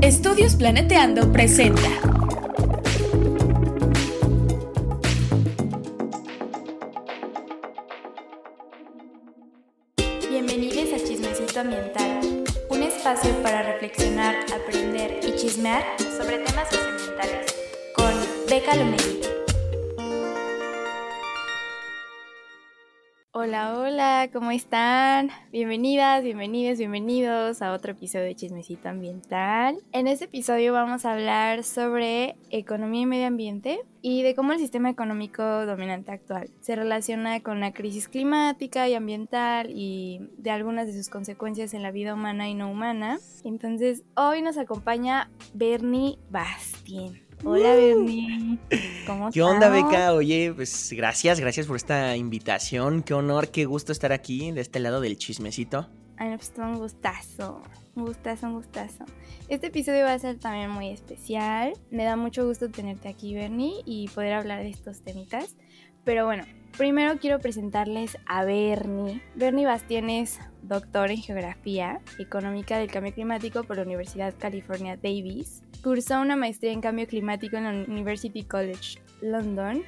Estudios Planeteando presenta. Bienvenidos a Chismecito Ambiental, un espacio para reflexionar, aprender y chismear sobre temas socioambientales con Beca Lomelí. Hola, hola, ¿cómo están? Bienvenidas, bienvenidos, bienvenidos a otro episodio de Chismecito Ambiental. En este episodio vamos a hablar sobre economía y medio ambiente y de cómo el sistema económico dominante actual se relaciona con la crisis climática y ambiental y de algunas de sus consecuencias en la vida humana y no humana. Entonces, hoy nos acompaña Bernie Bastien. Hola, Bernie. ¿Cómo estás? ¿Qué onda, Beca? Oye, pues gracias, gracias por esta invitación. Qué honor, qué gusto estar aquí, de este lado del chismecito. Ay, pues un gustazo. Un gustazo, un gustazo. Este episodio va a ser también muy especial. Me da mucho gusto tenerte aquí, Bernie, y poder hablar de estos temitas. Pero bueno, primero quiero presentarles a Bernie. Bernie Bastien es doctor en Geografía Económica del Cambio Climático por la Universidad California Davis. Cursó una maestría en Cambio Climático en la University College London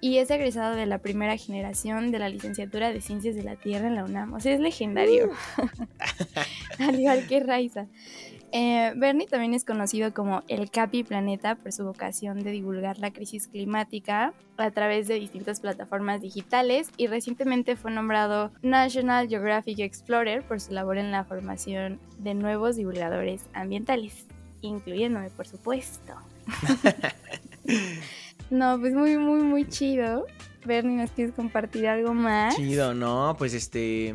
y es egresado de la primera generación de la licenciatura de Ciencias de la Tierra en la UNAM. O sea, es legendario. Al igual que Raiza. Eh, Bernie también es conocido como el Capi Planeta por su vocación de divulgar la crisis climática a través de distintas plataformas digitales y recientemente fue nombrado National Geographic Explorer por su labor en la formación de nuevos divulgadores ambientales, incluyéndome por supuesto. no, pues muy, muy, muy chido. Bernie, ¿nos quieres compartir algo más? Chido, ¿no? Pues este...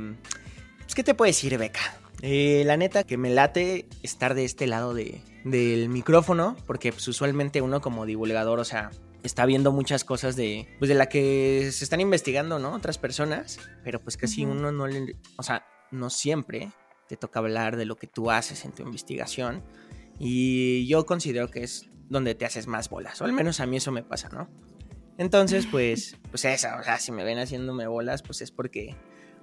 Pues, ¿Qué te puedo decir, Beca? Eh, la neta que me late estar de este lado de, del micrófono, porque pues, usualmente uno como divulgador, o sea, está viendo muchas cosas de, pues, de la que se están investigando, ¿no? Otras personas, pero pues casi uno no le, o sea, no siempre te toca hablar de lo que tú haces en tu investigación. Y yo considero que es donde te haces más bolas, o al menos a mí eso me pasa, ¿no? Entonces, pues, pues esa, o sea, si me ven haciéndome bolas, pues es porque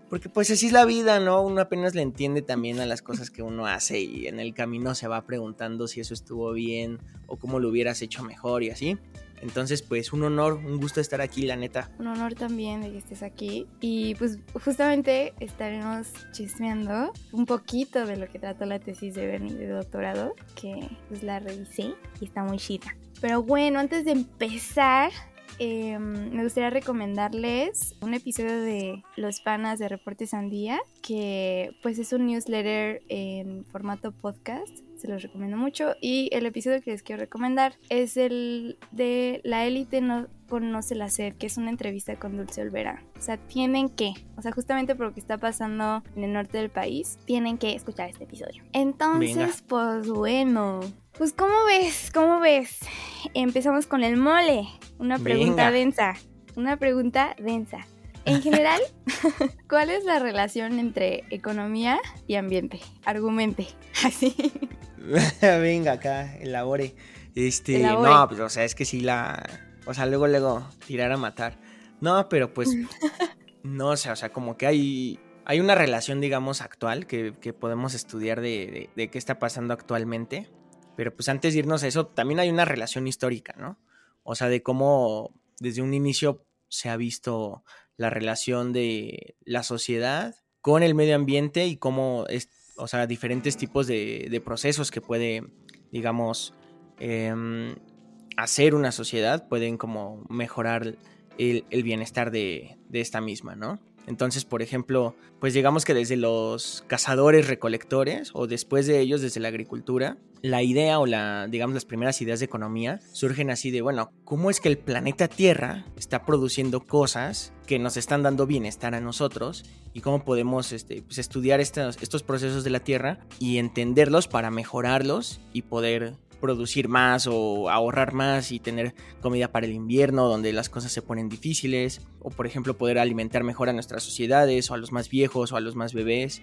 porque pues así es la vida, ¿no? Uno apenas le entiende también a las cosas que uno hace y en el camino se va preguntando si eso estuvo bien o cómo lo hubieras hecho mejor y así. Entonces, pues un honor, un gusto estar aquí, la neta. Un honor también de que estés aquí. Y pues justamente estaremos chismeando un poquito de lo que trató la tesis de Bernie de doctorado, que pues la revisé y está muy chida. Pero bueno, antes de empezar, eh, me gustaría recomendarles un episodio de Los Panas de Reportes Sandía, que pues es un newsletter en formato podcast. Se los recomiendo mucho. Y el episodio que les quiero recomendar es el de La élite no conoce la sed, que es una entrevista con Dulce Olvera. O sea, tienen que, o sea, justamente por lo que está pasando en el norte del país, tienen que escuchar este episodio. Entonces, Venga. pues bueno, pues ¿cómo ves? ¿Cómo ves? Empezamos con el mole. Una pregunta Venga. densa. Una pregunta densa. En general, ¿cuál es la relación entre economía y ambiente? Argumente. Así. Venga, acá, elabore. Este, elabore. no, pues o sea, es que sí la. O sea, luego, luego, tirar a matar. No, pero pues. no, o sea, o sea, como que hay. Hay una relación, digamos, actual que, que podemos estudiar de, de, de qué está pasando actualmente. Pero pues antes de irnos a eso, también hay una relación histórica, ¿no? O sea, de cómo desde un inicio se ha visto la relación de la sociedad con el medio ambiente y cómo es, o sea, diferentes tipos de, de procesos que puede, digamos, eh, hacer una sociedad, pueden como mejorar el, el bienestar de, de esta misma, ¿no? Entonces, por ejemplo, pues digamos que desde los cazadores recolectores o después de ellos desde la agricultura, la idea o la, digamos, las primeras ideas de economía surgen así de, bueno, ¿cómo es que el planeta Tierra está produciendo cosas que nos están dando bienestar a nosotros? Y cómo podemos este, pues, estudiar estos, estos procesos de la Tierra y entenderlos para mejorarlos y poder producir más o ahorrar más y tener comida para el invierno donde las cosas se ponen difíciles o por ejemplo poder alimentar mejor a nuestras sociedades o a los más viejos o a los más bebés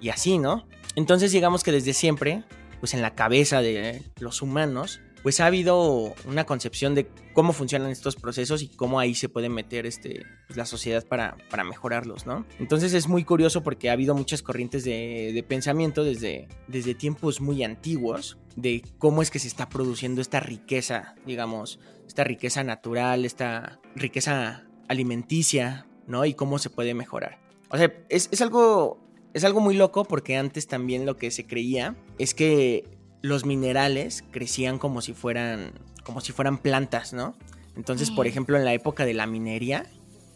y así, ¿no? Entonces digamos que desde siempre, pues en la cabeza de los humanos pues ha habido una concepción de cómo funcionan estos procesos y cómo ahí se puede meter este, pues, la sociedad para, para, mejorarlos, ¿no? Entonces es muy curioso porque ha habido muchas corrientes de, de pensamiento desde, desde tiempos muy antiguos de cómo es que se está produciendo esta riqueza, digamos, esta riqueza natural, esta riqueza alimenticia, ¿no? Y cómo se puede mejorar. O sea, es, es algo es algo muy loco porque antes también lo que se creía es que los minerales crecían como si fueran como si fueran plantas, ¿no? Entonces, por ejemplo, en la época de la minería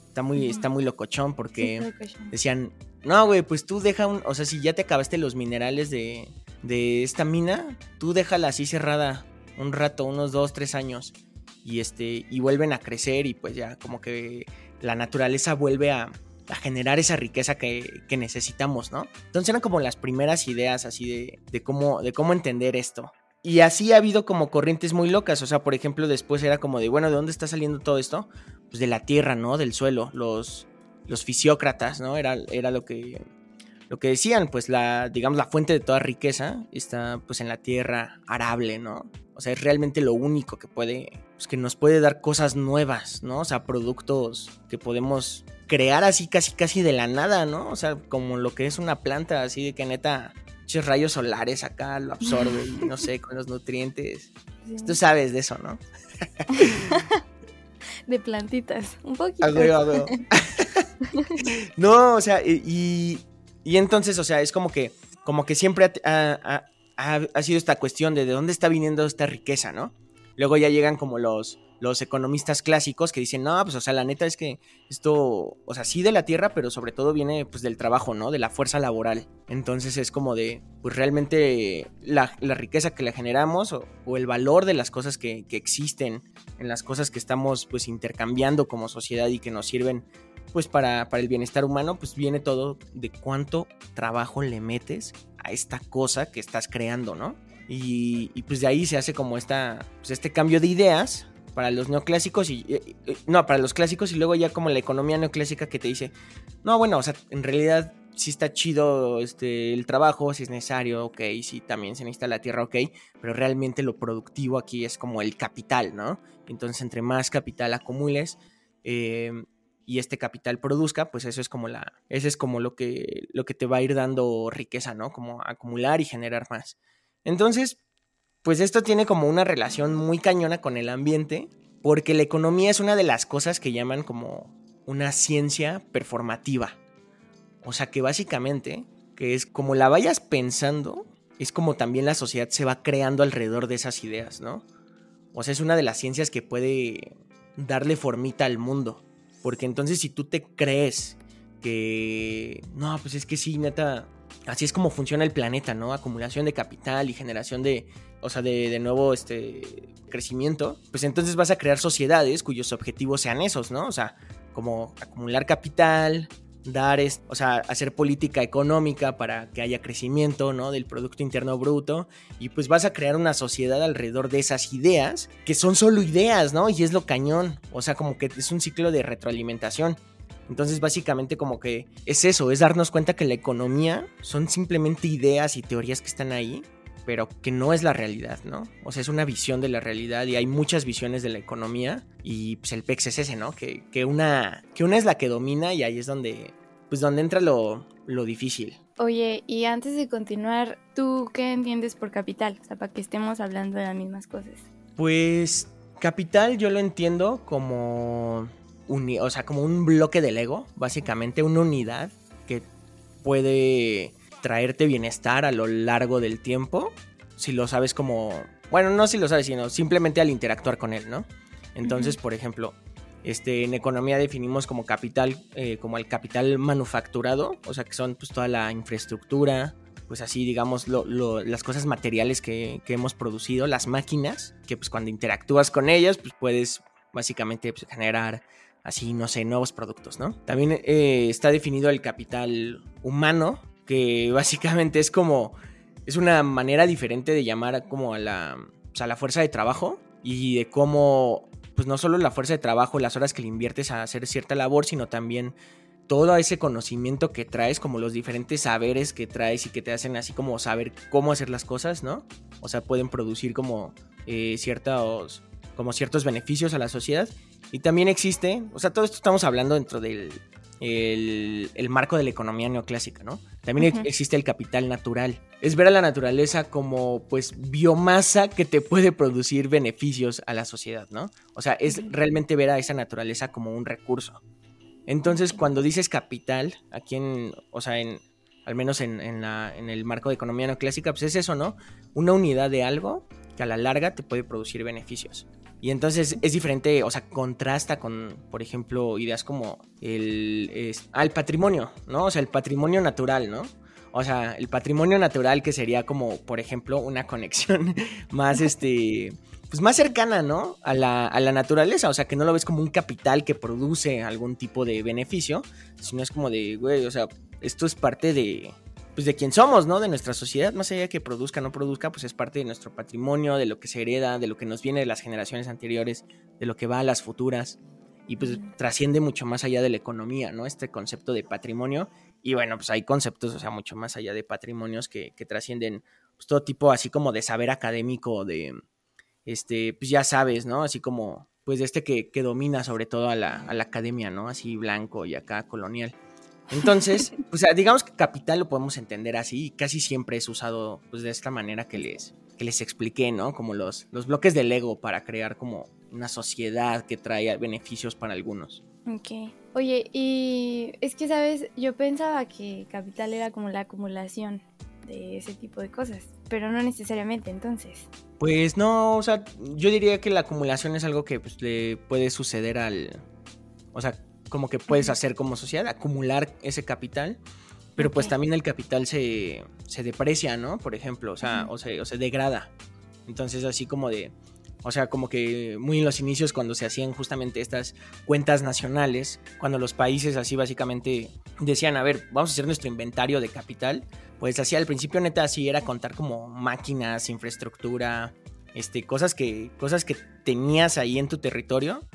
está muy está muy locochón porque decían, "No, güey, pues tú deja un, o sea, si ya te acabaste los minerales de de esta mina, tú déjala así cerrada un rato, unos dos, tres años y este y vuelven a crecer y pues ya como que la naturaleza vuelve a a generar esa riqueza que, necesitamos, ¿no? Entonces eran como las primeras ideas así de, cómo, de cómo entender esto. Y así ha habido como corrientes muy locas, o sea, por ejemplo, después era como de, bueno, ¿de dónde está saliendo todo esto? Pues de la tierra, ¿no? Del suelo, los, los fisiócratas, ¿no? Era, era lo que lo que decían, pues la, digamos, la fuente de toda riqueza está pues en la tierra arable, ¿no? O sea, es realmente lo único que puede, pues que nos puede dar cosas nuevas, ¿no? O sea, productos que podemos crear así casi casi de la nada, ¿no? O sea, como lo que es una planta, así de que neta, muchos rayos solares acá lo absorbe y no sé, con los nutrientes. Tú sabes de eso, ¿no? de plantitas, un poquito. no, o sea, y, y, entonces, o sea, es como que, como que siempre ha, ha sido esta cuestión de de dónde está viniendo esta riqueza, ¿no? Luego ya llegan como los, los economistas clásicos que dicen, no, pues o sea, la neta es que esto, o sea, sí de la tierra, pero sobre todo viene pues del trabajo, ¿no? De la fuerza laboral. Entonces es como de, pues realmente la, riqueza que le generamos o, el valor de las cosas que, que, existen, en las cosas que estamos pues intercambiando como sociedad y que nos sirven pues para, para el bienestar humano, pues viene todo de cuánto trabajo le metes a esta cosa que estás creando, ¿no? Y, pues de ahí se hace como esta, pues este cambio de ideas para los neoclásicos y, no, para los clásicos y luego ya como la economía neoclásica que te dice, no, bueno, o sea, en realidad sí está chido este, el trabajo, si es necesario, ok, sí, también se necesita la tierra, ok, pero realmente lo productivo aquí es como el capital, ¿no? Entonces, entre más capital acumules eh, y este capital produzca, pues eso es como la, eso es como lo que, lo que te va a ir dando riqueza, ¿no? Como acumular y generar más. Entonces, pues esto tiene como una relación muy cañona con el ambiente, porque la economía es una de las cosas que llaman como una ciencia performativa. O sea que básicamente, que es como la vayas pensando, es como también la sociedad se va creando alrededor de esas ideas, ¿no? O sea, es una de las ciencias que puede darle formita al mundo. Porque entonces si tú te crees que, no, pues es que sí, neta, así es como funciona el planeta, ¿no? Acumulación de capital y generación de, o sea, de, nuevo este crecimiento, pues entonces vas a crear sociedades cuyos objetivos sean esos, ¿no? O sea, como acumular capital, dar, o sea, hacer política económica para que haya crecimiento, ¿no? Del Producto Interno Bruto. Y pues vas a crear una sociedad alrededor de esas ideas, que son solo ideas, ¿no? Y es lo cañón. O sea, como que es un ciclo de retroalimentación. Entonces básicamente como que es eso, es darnos cuenta que la economía son simplemente ideas y teorías que están ahí, pero que no es la realidad, ¿no? O sea, es una visión de la realidad y hay muchas visiones de la economía y pues el PEX es ese, ¿no? Que, una, que una es la que domina y ahí es donde, pues donde entra lo, lo difícil. Oye, y antes de continuar, ¿tú qué entiendes por capital? O sea, para que estemos hablando de las mismas cosas. Pues capital yo lo entiendo como o sea, como un bloque de Lego, básicamente una unidad que puede traerte bienestar a lo largo del tiempo, si lo sabes como, bueno, no si lo sabes, sino simplemente al interactuar con él, ¿no? Entonces, por ejemplo, este, en economía definimos como capital, eh, como el capital manufacturado, o sea, que son pues toda la infraestructura, pues así digamos las cosas materiales que, que, hemos producido, las máquinas, que pues cuando interactúas con ellas, pues puedes básicamente pues, generar así, no sé, nuevos productos, ¿no? También eh, está definido el capital humano, que básicamente es como, es una manera diferente de llamar como a la, a la fuerza de trabajo y de cómo, pues no solo la fuerza de trabajo, las horas que le inviertes a hacer cierta labor, sino también todo ese conocimiento que traes, como los diferentes saberes que traes y que te hacen así como saber cómo hacer las cosas, ¿no? O sea, pueden producir como eh, ciertos, como ciertos beneficios a la sociedad. Y también existe, o sea, todo esto estamos hablando dentro del el, marco de la economía neoclásica, ¿no? También existe el capital natural. Es ver a la naturaleza como, pues, biomasa que te puede producir beneficios a la sociedad, ¿no? O sea, es realmente ver a esa naturaleza como un recurso. Entonces, cuando dices capital, aquí en, o sea, en, al menos en, en, la, en el marco de economía neoclásica, pues es eso, ¿no? Una unidad de algo que a la larga te puede producir beneficios. Y entonces es diferente, o sea, contrasta con, por ejemplo, ideas como el, ah, el patrimonio, ¿no? O sea, el patrimonio natural, ¿no? O sea, el patrimonio natural que sería como, por ejemplo, una conexión más, este, pues más cercana, ¿no? A la, a la naturaleza, o sea, que no lo ves como un capital que produce algún tipo de beneficio, sino es como de, güey, o sea, esto es parte de, pues de quién somos, ¿no? De nuestra sociedad, más allá de que produzca o no produzca, pues es parte de nuestro patrimonio, de lo que se hereda, de lo que nos viene de las generaciones anteriores, de lo que va a las futuras, y pues trasciende mucho más allá de la economía, ¿no? Este concepto de patrimonio, y bueno, pues hay conceptos, o sea, mucho más allá de patrimonios que, que trascienden pues, todo tipo así como de saber académico, de, este, pues ya sabes, ¿no? Así como, pues de este que, que domina sobre todo a la, a la academia, ¿no? Así blanco y acá colonial. Entonces, pues digamos que capital lo podemos entender así y casi siempre es usado pues de esta manera que les, que les expliqué, ¿no? Como los, los bloques del ego para crear como una sociedad que trae beneficios para algunos. Ok. Oye, y es que, ¿sabes? Yo pensaba que capital era como la acumulación de ese tipo de cosas, pero no necesariamente entonces. Pues no, o sea, yo diría que la acumulación es algo que pues, le puede suceder al... O sea, como que puedes hacer como sociedad, acumular ese capital, pero pues también el capital se, se, deprecia, ¿no? Por ejemplo, o sea, o, se, o se degrada. Entonces así como de, o sea, como que muy en los inicios cuando se hacían justamente estas cuentas nacionales, cuando los países así básicamente decían, a ver, vamos a hacer nuestro inventario de capital, pues así al principio neta así era contar como máquinas, infraestructura, este, cosas que, cosas que tenías ahí en tu territorio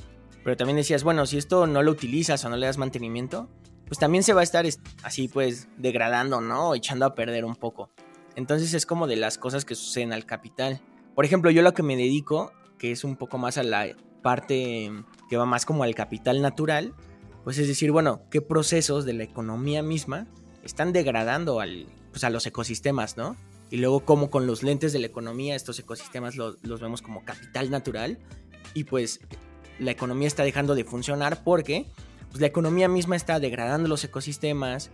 pero también decías, bueno, si esto no lo utilizas o no le das mantenimiento, pues también se va a estar así pues degradando, ¿no? Echando a perder un poco. Entonces es como de las cosas que suceden al capital. Por ejemplo, yo lo que me dedico, que es un poco más a la parte que va más como al capital natural, pues es decir, bueno, qué procesos de la economía misma están degradando al, pues a los ecosistemas, ¿no? Y luego cómo con los lentes de la economía estos ecosistemas los vemos como capital natural y pues la economía está dejando de funcionar porque pues, la economía misma está degradando los ecosistemas,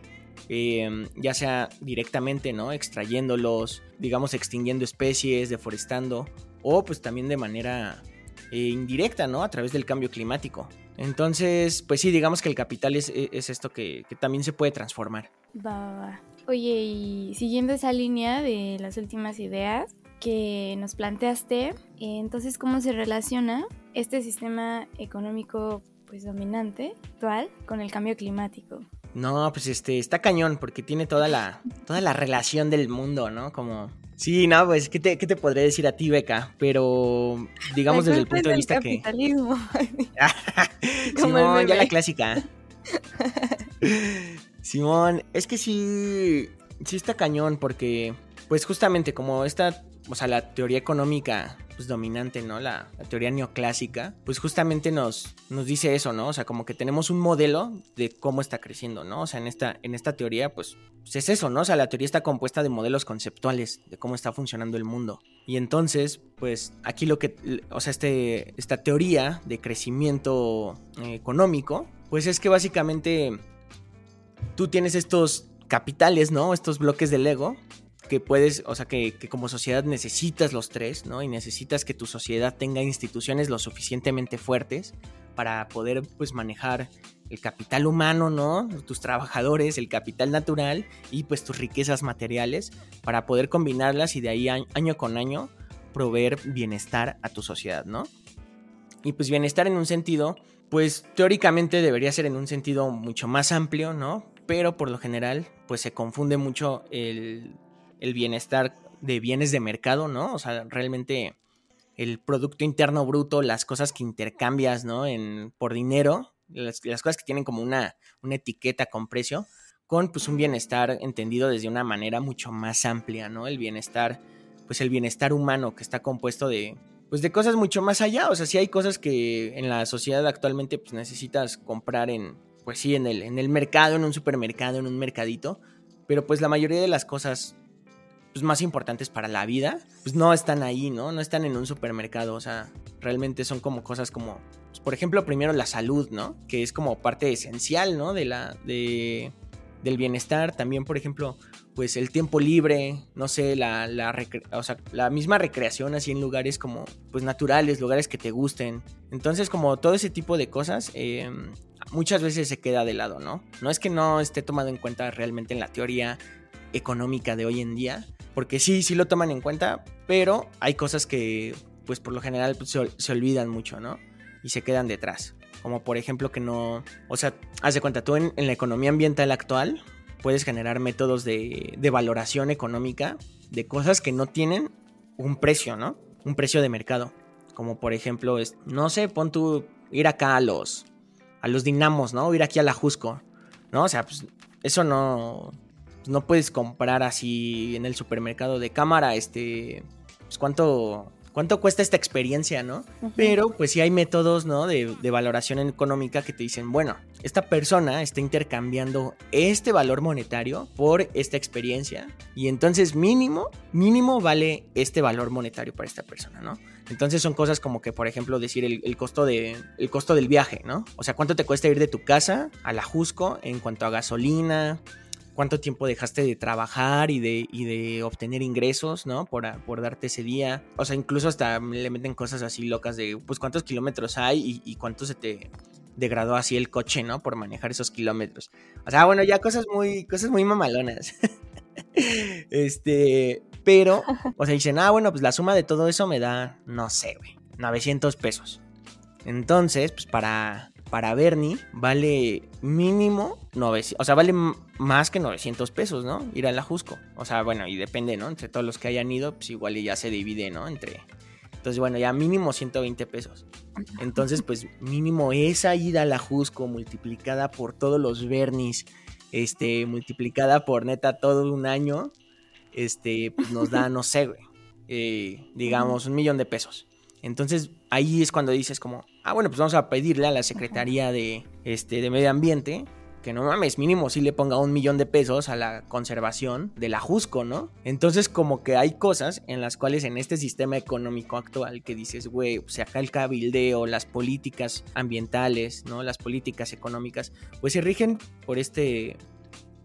em, ya sea directamente, ¿no? Extrayéndolos, digamos, extinguiendo especies, deforestando, o pues también de manera eh, indirecta, ¿no? A través del cambio climático. Entonces, pues sí, digamos que el capital es, e, esto que, también se puede transformar. Va. Oye, y siguiendo esa línea de las últimas ideas que nos planteaste, entonces, ¿cómo se relaciona este sistema económico pues dominante actual con el cambio climático. No, pues este está cañón porque tiene toda la toda la relación del mundo, ¿no? Como Sí, no, pues ¿qué te, qué te podré decir a ti, Beca? Pero digamos desde el punto de vista capitalismo. que Simón, ya la clásica. Simón, es que sí sí está cañón porque pues justamente como esta, o sea, la teoría económica pues, dominante, ¿no? La, teoría neoclásica, pues justamente nos, nos dice eso, ¿no? O sea, como que tenemos un modelo de cómo está creciendo, ¿no? O sea, en esta, en esta teoría, pues, pues, es eso, ¿no? O sea, la teoría está compuesta de modelos conceptuales de cómo está funcionando el mundo. Y entonces, pues, aquí lo que, o sea, este, esta teoría de crecimiento eh, económico, pues es que básicamente tú tienes estos capitales, ¿no? Estos bloques de Lego que puedes, o sea, que, como sociedad necesitas los tres, ¿no? Y necesitas que tu sociedad tenga instituciones lo suficientemente fuertes para poder, pues, manejar el capital humano, ¿no? Tus trabajadores, el capital natural y, pues, tus riquezas materiales para poder combinarlas y de ahí año con año proveer bienestar a tu sociedad, ¿no? Y, pues, bienestar en un sentido, pues, teóricamente debería ser en un sentido mucho más amplio, ¿no? Pero por lo general, pues, se confunde mucho el el bienestar de bienes de mercado, ¿no? O sea, realmente el Producto Interno Bruto, las cosas que intercambias, ¿no? En, por dinero, las, cosas que tienen como una, una etiqueta con precio, con pues un bienestar entendido desde una manera mucho más amplia, ¿no? El bienestar, pues el bienestar humano que está compuesto de, pues de cosas mucho más allá. O sea, sí hay cosas que en la sociedad actualmente pues necesitas comprar en, pues sí, en el, en el mercado, en un supermercado, en un mercadito. Pero pues la mayoría de las cosas pues, más importantes para la vida, pues no están ahí, ¿no? No están en un supermercado. O sea, realmente son como cosas como, pues, por ejemplo, primero la salud, ¿no? Que es como parte esencial, ¿no? De la, de, del bienestar. También, por ejemplo, pues el tiempo libre, no sé, la, la, o sea, la misma recreación así en lugares como, pues naturales, lugares que te gusten. Entonces, como todo ese tipo de cosas, em, muchas veces se queda de lado, ¿no? No es que no esté tomado en cuenta realmente en la teoría económica de hoy en día, porque sí, sí lo toman en cuenta, pero hay cosas que, pues por lo general, pues, se, olvidan mucho, ¿no? Y se quedan detrás. Como por ejemplo que no, o sea, haz de cuenta, tú en, la economía ambiental actual puedes generar métodos de, de valoración económica de cosas que no tienen un precio, ¿no? Un precio de mercado. Como por ejemplo, no sé, pon tú ir acá a los, a los dinamos, ¿no? Ir aquí a la Jusco, ¿no? O sea, pues eso no, no puedes comprar así en el supermercado de cámara, este, pues cuánto, cuánto cuesta esta experiencia, ¿no? Pero pues sí hay métodos, ¿no? De, de, valoración económica que te dicen, bueno, esta persona está intercambiando este valor monetario por esta experiencia y entonces mínimo, mínimo vale este valor monetario para esta persona, ¿no? Entonces son cosas como que, por ejemplo, decir el, costo, de, el costo del viaje, ¿no? O sea, cuánto te cuesta ir de tu casa a la Jusco en cuanto a gasolina, cuánto tiempo dejaste de trabajar y de, de obtener ingresos, ¿no? Por, por, darte ese día. O sea, incluso hasta le meten cosas así locas de, pues, cuántos kilómetros hay y, cuánto se te degradó así el coche, ¿no? Por manejar esos kilómetros. O sea, bueno, ya cosas muy, cosas muy mamalonas. este, pero, o sea, dicen, ah, bueno, pues la suma de todo eso me da, no sé, güey, 900 pesos. Entonces, pues para, para Bernie vale mínimo 900, o sea, vale más que 900 pesos, ¿no? Ir a la Jusco. O sea, bueno, y depende, ¿no? Entre todos los que hayan ido, pues igual ya se divide, ¿no? Entre... Entonces, bueno, ya mínimo 120 pesos. Entonces, pues mínimo esa ida a la Jusco multiplicada por todos los Bernis, este, multiplicada por neta todo un año, este, pues nos da, no sé, güey, eh, digamos, un millón de pesos. Entonces, ahí es cuando dices como, ah, bueno, pues vamos a pedirle a la Secretaría de, este, de Medio Ambiente que no mames, mínimo si le ponga un millón de pesos a la conservación de la Jusco, ¿no? Entonces como que hay cosas en las cuales en este sistema económico actual que dices, güey, o sea, acá el cabildeo, las políticas ambientales, ¿no? Las políticas económicas, pues se rigen por este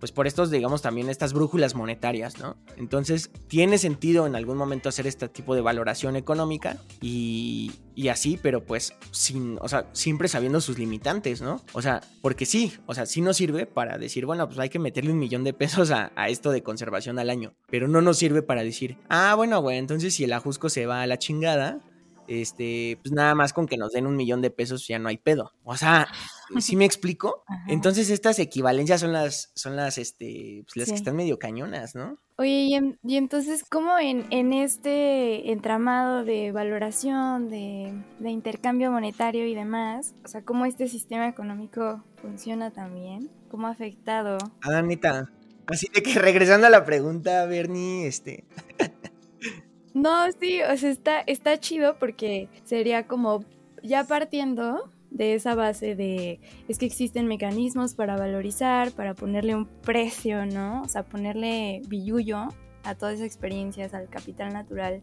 pues por estos, digamos, también estas brújulas monetarias, ¿no? Entonces, tiene sentido en algún momento hacer este tipo de valoración económica y, y así, pero pues sin, o sea, siempre sabiendo sus limitantes, ¿no? O sea, porque sí, o sea, sí nos sirve para decir, bueno, pues hay que meterle un millón de pesos a, a esto de conservación al año, pero no nos sirve para decir, ah, bueno, güey, entonces si el ajusco se va a la chingada, este, pues nada más con que nos den un millón de pesos ya no hay pedo. O sea, ¿sí me explico? Entonces estas equivalencias son las, son las, este, pues las que están medio cañonas, ¿no? Oye, y, entonces, ¿cómo en, en, este entramado de valoración, de, de, intercambio monetario y demás, o sea, cómo este sistema económico funciona también? ¿Cómo ha afectado? Ah, neta. Así de que regresando a la pregunta, Bernie, este... No, sí, o sea, está, está chido porque sería como ya partiendo de esa base de es que existen mecanismos para valorizar, para ponerle un precio, ¿no? O sea, ponerle billullo a todas esas experiencias, al capital natural.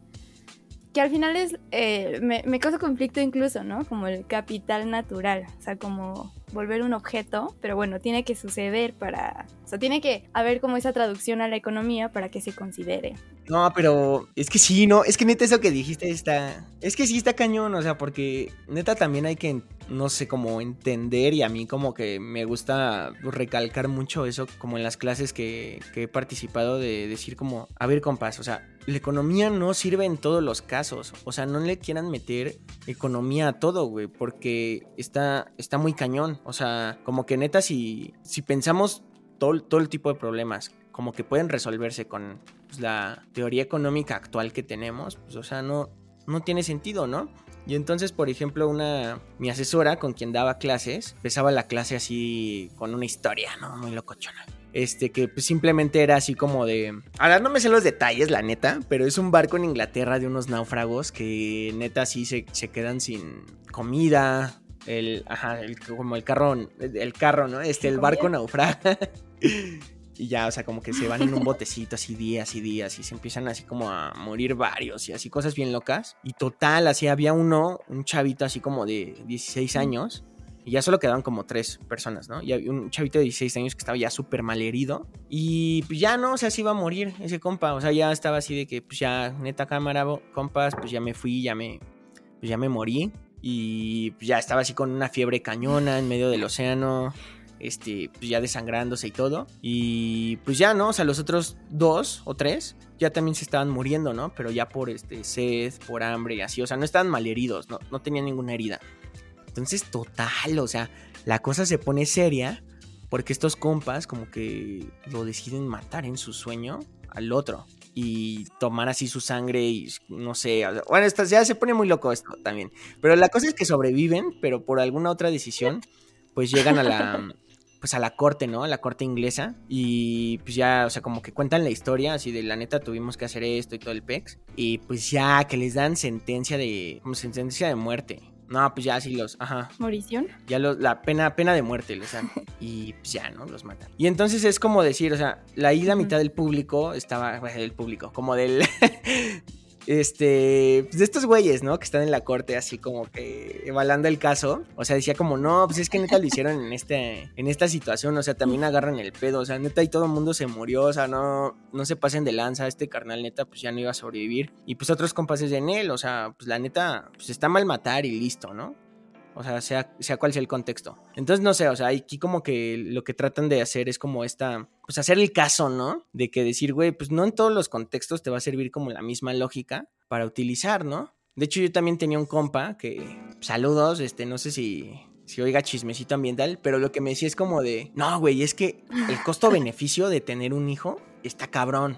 Que al final es, eh, me, me causa conflicto incluso, ¿no? Como el capital natural, o sea, como volver un objeto, pero bueno, tiene que suceder para, sea, tiene que haber como esa traducción a la economía para que se considere. No, pero es que sí, no, es que neta eso que dijiste está, es que sí está cañón, o sea, porque neta también hay que, no sé, como entender y a mí como que me gusta recalcar mucho eso, como en las clases que, he participado de decir como, a ver compas, o sea, la economía no sirve en todos los casos, o sea, no le quieran meter economía a todo, güey, porque está, está muy cañón, o sea, como que neta si, si pensamos todo, todo el tipo de problemas como que pueden resolverse con pues, la teoría económica actual que tenemos, pues, o sea, no, no tiene sentido, ¿no? Y entonces, por ejemplo, una mi asesora con quien daba clases, empezaba la clase así con una historia, ¿no? Muy locochona. este, que pues, simplemente era así como de... Ahora no me sé los detalles, la neta, pero es un barco en Inglaterra de unos náufragos que neta sí se, se quedan sin comida, el, ajá, como el carro, el carro, ¿no? Este, el barco naufraga. y ya, o sea, como que se van en un botecito así días y días y se empiezan así como a morir varios y así cosas bien locas. Y total, así había uno, un chavito así como de 16 años y ya solo quedaban como tres personas, ¿no? Y había un chavito de 16 años que estaba ya súper mal herido. Y pues ya no, o sea, se iba a morir ese compa. O sea, ya estaba así de que, pues ya, neta cámara, compas, pues ya me fui, ya me, pues ya me morí. Y pues ya estaba así con una fiebre cañona en medio del océano. Este, pues ya desangrándose y todo. Y pues ya, ¿no? O sea, los otros dos o tres ya también se estaban muriendo, ¿no? Pero ya por este sed, por hambre y así. O sea, no estaban malheridos, no, no tenían ninguna herida. Entonces, total, o sea, la cosa se pone seria porque estos compas como que lo deciden matar en su sueño al otro y tomar así su sangre y no sé, bueno, esto ya se pone muy loco esto también. Pero la cosa es que sobreviven, pero por alguna otra decisión pues llegan a la pues a la corte, ¿no? A la corte inglesa y pues ya, o sea, como que cuentan la historia así de la neta tuvimos que hacer esto y todo el pex y pues ya que les dan sentencia de como sentencia de muerte no, pues ya sí los, ajá. ¿Morición? Ya la pena, pena de muerte les dan. Y pues ya, ¿no? Los matan. Y entonces es como decir, o sea, la isla mitad del público estaba, bueno, del público, como del, este, pues de estos güeyes, ¿no? Que están en la corte así como que evaluando el caso. O sea, decía como, no, pues es que neta lo hicieron en este, en esta situación. O sea, también agarran el pedo. O sea, neta y todo el mundo se murió. O sea, no, no se pasen de lanza. Este carnal neta, pues ya no iba a sobrevivir. Y pues otros compases de él. O sea, pues la neta, pues está mal matar y listo, ¿no? O sea, sea, sea cual sea el contexto. Entonces, no sé, o sea, aquí como que lo que tratan de hacer es como esta, pues hacer el caso, ¿no? De que decir, güey, pues no en todos los contextos te va a servir como la misma lógica para utilizar, ¿no? De hecho, yo también tenía un compa que, saludos, este, no sé si, si oiga chismecito ambiental, pero lo que me decía es como de, no, güey, es que el costo-beneficio de tener un hijo está cabrón,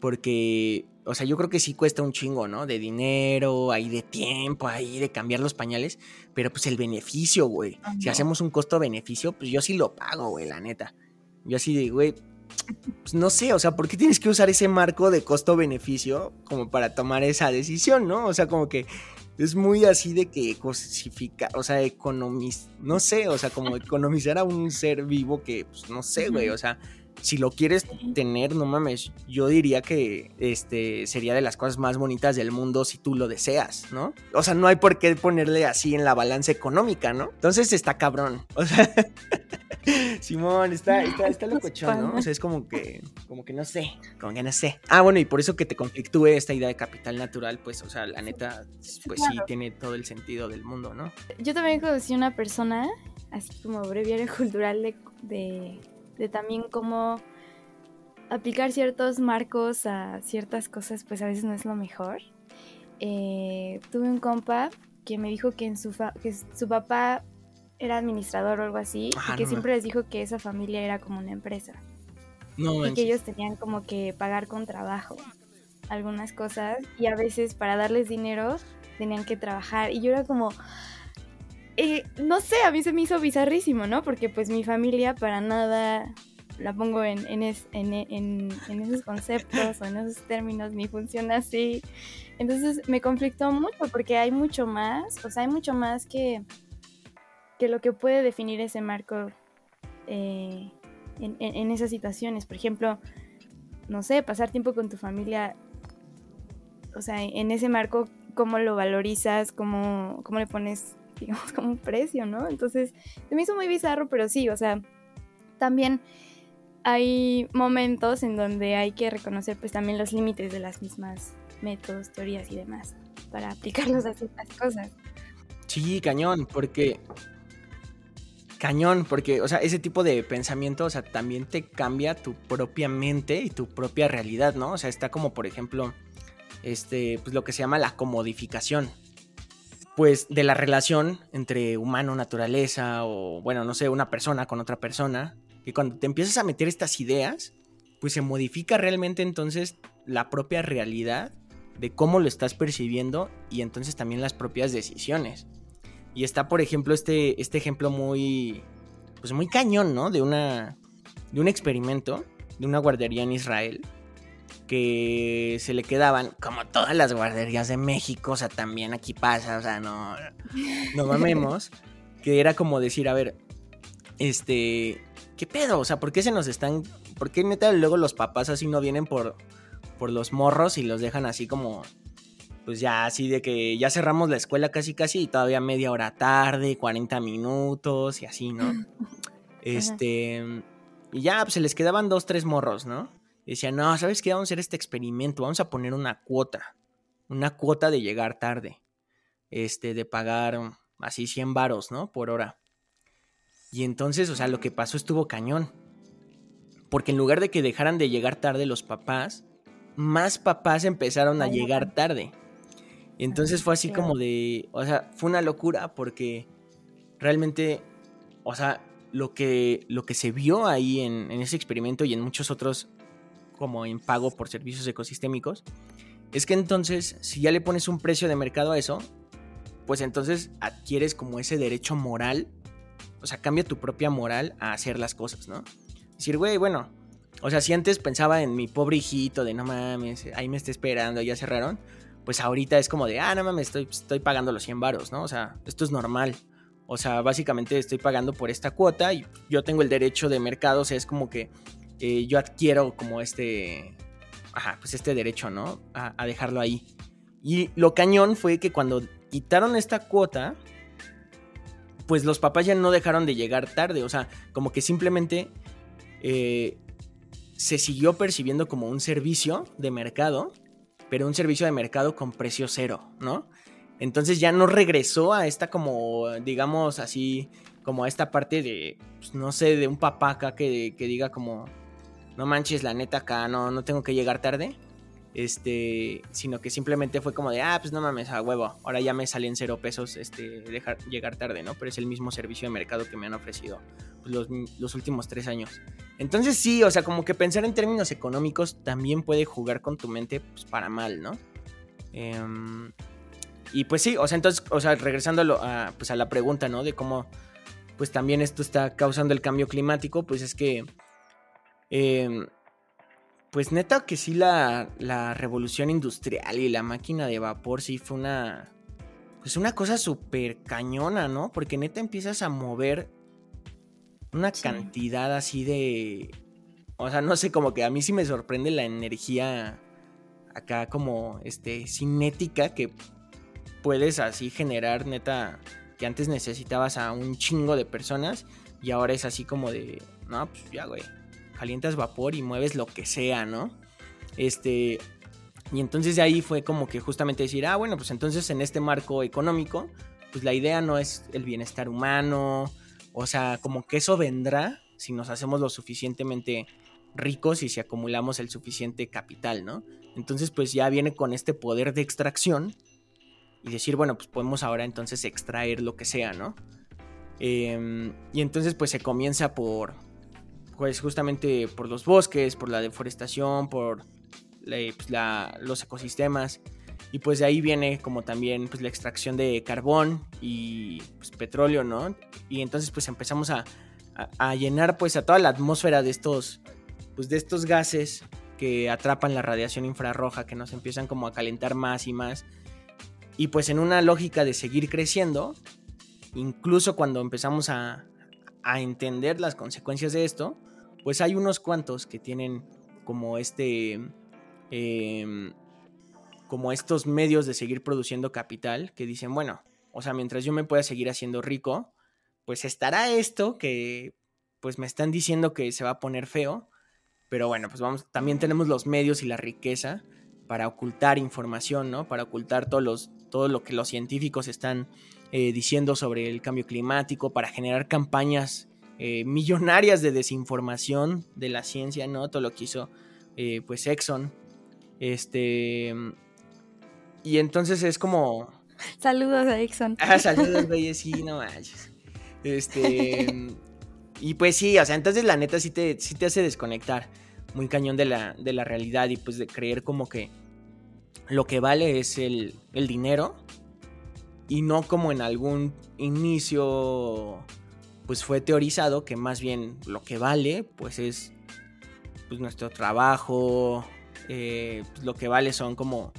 porque o sea, yo creo que sí cuesta un chingo, ¿no? De dinero, ahí de tiempo, ahí de cambiar los pañales. Pero pues el beneficio, güey. Si hacemos un costo-beneficio, pues yo sí lo pago, güey, la neta. Yo así de, güey, pues no sé, o sea, ¿por qué tienes que usar ese marco de costo-beneficio como para tomar esa decisión, ¿no? O sea, como que es muy así de que cosifica, o sea, economiz, no sé, o sea, como economizar a un ser vivo que, pues no sé, güey, o sea, si lo quieres tener, no mames, yo diría que este sería de las cosas más bonitas del mundo si tú lo deseas, ¿no? O sea, no hay por qué ponerle así en la balanza económica, ¿no? Entonces está cabrón. O sea, Simón, está, está, está locochón, ¿no? O sea, es como que, como que no sé, como que no sé. Ah, bueno, y por eso que te conflictúe esta idea de capital natural, pues, o sea, la neta, pues sí, tiene todo el sentido del mundo, ¿no? Yo también conocí una persona, así como breviario cultural de de también cómo aplicar ciertos marcos a ciertas cosas, pues a veces no es lo mejor. Eh, tuve un compa que me dijo que, en su, que su papá era administrador o algo así, y ah, que siempre les dijo que esa familia era como una empresa. y que ellos tenían como que pagar con trabajo algunas cosas, y a veces para darles dinero tenían que trabajar. Y yo era como, eh, no sé, a mí se me hizo bizarrísimo, ¿no? Porque pues mi familia para nada la pongo en, en, esos conceptos o en esos términos, ni funciona así. Entonces me conflictó mucho porque hay mucho más, o sea, hay mucho más que, que lo que puede definir ese marco eh, en, esas situaciones. Por ejemplo, no sé, pasar tiempo con tu familia, o sea, en ese marco, cómo lo valorizas, cómo, cómo le pones digamos, como un precio, ¿no? Entonces, se me hizo muy bizarro, pero sí, o sea, también hay momentos en donde hay que reconocer pues también los límites de las mismas métodos, teorías y demás para aplicarlos a ciertas cosas. Sí, cañón, porque cañón, porque, o sea, ese tipo de pensamiento, o sea, también te cambia tu propia mente y tu propia realidad, ¿no? O sea, está como, por ejemplo, este, pues lo que se llama la comodificación pues de la relación entre humano, naturaleza o bueno, no sé, una persona con otra persona, que cuando te empiezas a meter estas ideas, pues se modifica realmente entonces la propia realidad de cómo lo estás percibiendo y entonces también las propias decisiones. Y está, por ejemplo, este, este ejemplo muy, pues muy cañón, ¿no? De una, de un experimento de una guardería en Israel que se le quedaban, como todas las guarderías de México, o sea, también aquí pasa, o sea, no, no mamemos, que era como decir, a ver, este, ¿qué pedo? O sea, ¿por qué se nos están, por qué neta luego los papás así no vienen por, por los morros y los dejan así como, pues ya así de que ya cerramos la escuela casi casi y todavía media hora tarde, 40 minutos y así, ¿no? Este, y ya, pues se les quedaban dos, tres morros, ¿no? Y decían, no, ¿sabes qué? Vamos a hacer este experimento, vamos a poner una cuota, una cuota de llegar tarde, este, de pagar así 100 varos, ¿no? Por hora. Y entonces, o sea, lo que pasó estuvo cañón. Porque en lugar de que dejaran de llegar tarde los papás, más papás empezaron a llegar tarde. Y entonces fue así como de, o sea, fue una locura porque realmente, o sea, lo que, lo que se vio ahí en, ese experimento y en muchos otros, como en pago por servicios ecosistémicos, es que entonces, si ya le pones un precio de mercado a eso, pues entonces adquieres como ese derecho moral, o sea, cambia tu propia moral a hacer las cosas, ¿no? Decir, güey, bueno, o sea, si antes pensaba en mi pobre hijito de no mames, ahí me está esperando, ya cerraron, pues ahorita es como de, ah, no mames, estoy, pagando los 100 varos, ¿no? O sea, esto es normal. O sea, básicamente estoy pagando por esta cuota y yo tengo el derecho de mercado, o sea, es como que eh, yo adquiero como este, ajá, pues este derecho, ¿no? A, dejarlo ahí. Y lo cañón fue que cuando quitaron esta cuota, pues los papás ya no dejaron de llegar tarde, o sea, como que simplemente eh, se siguió percibiendo como un servicio de mercado, pero un servicio de mercado con precio cero, ¿no? Entonces ya no regresó a esta como, digamos así, como a esta parte de, pues, no sé, de un papá acá que, que, diga como, no manches, la neta acá, no, no tengo que llegar tarde. Este, sino que simplemente fue como de, ah, pues no mames, a huevo, ahora ya me salen cero pesos, este, dejar llegar tarde, ¿no? Pero es el mismo servicio de mercado que me han ofrecido pues, los, los últimos tres años. Entonces sí, o sea, como que pensar en términos económicos también puede jugar con tu mente, pues para mal, ¿no? Eh, y pues sí, o sea, entonces, o sea, regresando a, pues a la pregunta, ¿no? De cómo, pues también esto está causando el cambio climático, pues es que, em, pues neta que sí la, la revolución industrial y la máquina de vapor sí fue una, pues una cosa súper cañona, ¿no? Porque neta empiezas a mover una cantidad así de, o sea, no sé, como que a mí sí me sorprende la energía acá como, este, cinética que puedes así generar neta que antes necesitabas a un chingo de personas y ahora es así como de, no, pues ya, güey, calientas vapor y mueves lo que sea, ¿no? Este, y entonces de ahí fue como que justamente decir, ah, bueno, pues entonces en este marco económico, pues la idea no es el bienestar humano, o sea, como que eso vendrá si nos hacemos lo suficientemente ricos y si acumulamos el suficiente capital, ¿no? Entonces pues ya viene con este poder de extracción y decir, bueno, pues podemos ahora entonces extraer lo que sea, ¿no? Em, y entonces pues se comienza por, pues justamente por los bosques, por la deforestación, por pues, los ecosistemas. Y pues de ahí viene como también pues la extracción de carbón y pues, petróleo, ¿no? Y entonces pues empezamos a, a, llenar pues a toda la atmósfera de estos, pues de estos gases que atrapan la radiación infrarroja, que nos empiezan como a calentar más y más y pues en una lógica de seguir creciendo, incluso cuando empezamos a, entender las consecuencias de esto, pues hay unos cuantos que tienen como este... Em, como estos medios de seguir produciendo capital que dicen, bueno, o sea, mientras yo me pueda seguir haciendo rico, pues estará esto que pues me están diciendo que se va a poner feo, pero bueno, pues vamos, también tenemos los medios y la riqueza para ocultar información, ¿no? Para ocultar todos los, todo lo que los científicos están eh, diciendo sobre el cambio climático, para generar campañas eh, millonarias de desinformación de la ciencia, ¿no? Todo lo que hizo eh, pues Exxon. Este. Y entonces es como. Saludos a Exxon. Ah, saludos, güey, sí, no manches. Este. y pues sí, o sea, entonces la neta sí te, sí te hace desconectar muy cañón de la, de la realidad y pues de creer como que lo que vale es el, dinero y no como en algún inicio pues fue teorizado que más bien lo que vale, pues es pues, nuestro trabajo, eh, pues, lo que vale son como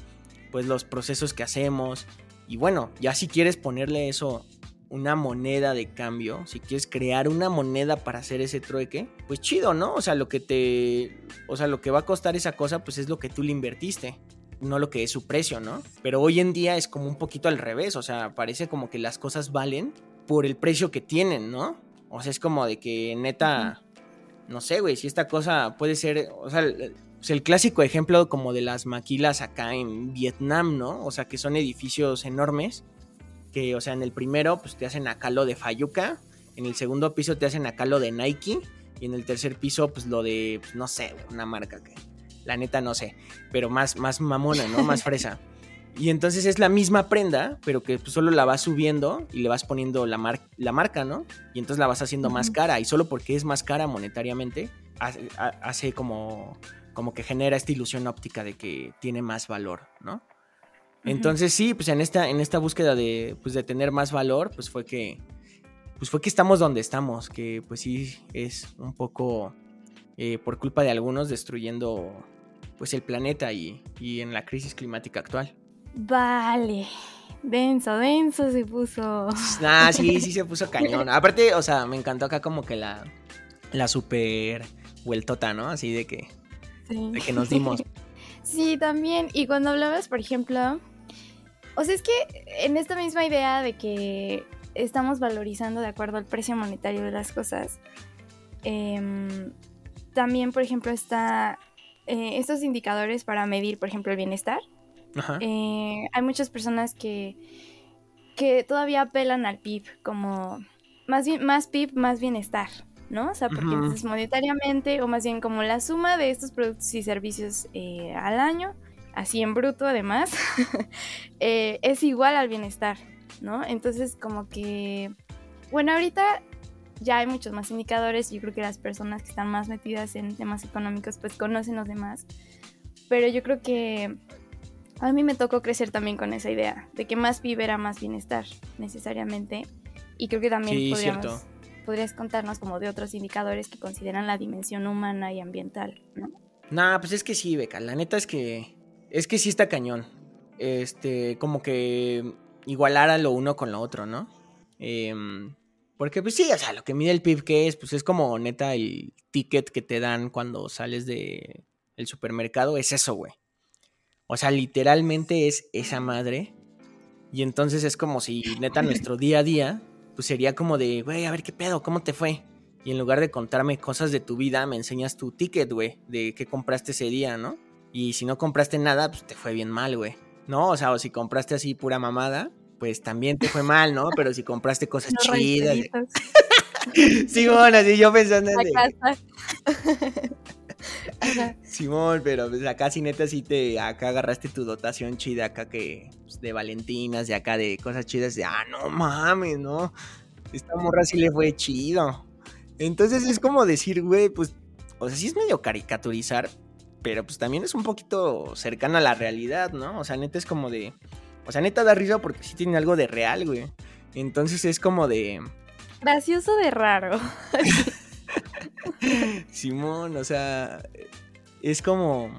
pues los procesos que hacemos. Y bueno, ya si quieres ponerle eso una moneda de cambio, si quieres crear una moneda para hacer ese trueque, pues chido, ¿no? O sea, lo que te o sea, lo que va a costar esa cosa pues es lo que tú le invertiste, no lo que es su precio, ¿no? Pero hoy en día es como un poquito al revés, o sea, parece como que las cosas valen por el precio que tienen, ¿no? O sea, es como de que neta no sé, güey, si esta cosa puede ser, o sea, pues, el clásico ejemplo como de las maquilas acá en Vietnam, ¿no? O sea, que son edificios enormes, que, o sea, en el primero, pues te hacen acá lo de Fayuca, en el segundo piso te hacen acá lo de Nike, y en el tercer piso, pues lo de, pues, no sé, una marca que, la neta no sé, pero más, más mamona, ¿no? Más fresa. Y entonces es la misma prenda, pero que pues, solo la vas subiendo y le vas poniendo la, la marca, ¿no? Y entonces la vas haciendo más cara. Y solo porque es más cara monetariamente, hace como como que genera esta ilusión óptica de que tiene más valor, ¿no? Entonces sí, pues en esta, en esta búsqueda de, pues de tener más valor, pues fue que, pues fue que estamos donde estamos, que pues sí es un poco eh, por culpa de algunos destruyendo pues el planeta y, y en la crisis climática actual. Vale, denso, denso se puso. Ah, sí, sí se puso cañón. Aparte, o sea, me encantó acá como que la, la super vueltota, ¿no? Así de que de que nos dimos. sí, también. Y cuando hablabas, por ejemplo, o sea, es que en esta misma idea de que estamos valorizando de acuerdo al precio monetario de las cosas, em, también, por ejemplo, está eh, estos indicadores para medir, por ejemplo, el bienestar. Eh, hay muchas personas que, que todavía apelan al PIB como más bien más PIB, más bienestar. ¿no? O sea, porque entonces monetariamente, o más bien como la suma de estos productos y servicios eh, al año, así en bruto además, eh, es igual al bienestar, ¿no? Entonces como que, bueno, ahorita ya hay muchos más indicadores, yo creo que las personas que están más metidas en temas económicos pues conocen los demás, pero yo creo que a mí me tocó crecer también con esa idea de que más PIB era más bienestar necesariamente y creo que también sí, podríamos podrías contarnos como de otros indicadores que consideran la dimensión humana y ambiental, ¿no? Nah, pues es que sí, Beca, la neta es que es que sí está cañón. Este, como que igualar lo uno con lo otro, ¿no? Em, porque pues sí, o sea, lo que mide el PIB que es, pues es como neta el ticket que te dan cuando sales de el supermercado, es eso, güey. O sea, literalmente es esa madre. Y entonces es como si neta nuestro día a día pues sería como de, güey, a ver qué pedo, ¿cómo te fue? Y en lugar de contarme cosas de tu vida, me enseñas tu ticket, güey, de qué compraste ese día, ¿no? Y si no compraste nada, pues te fue bien mal, güey. ¿No? O sea, o si compraste así pura mamada, pues también te fue mal, ¿no? Pero si compraste cosas chidas. Simón, así yo pensando en. Simón, pero pues acá sí neta sí te acá agarraste tu dotación chida acá que pues, de Valentinas, de acá de cosas chidas de ah, no mames, ¿no? Esta morra sí le fue chido. Entonces es como decir, güey, pues, o sea, sí es medio caricaturizar, pero pues también es un poquito cercano a la realidad, ¿no? O sea, neta es como de, o sea, neta da risa porque sí tiene algo de real, güey. Entonces es como de... Gracioso de raro. Simón, o sea, es como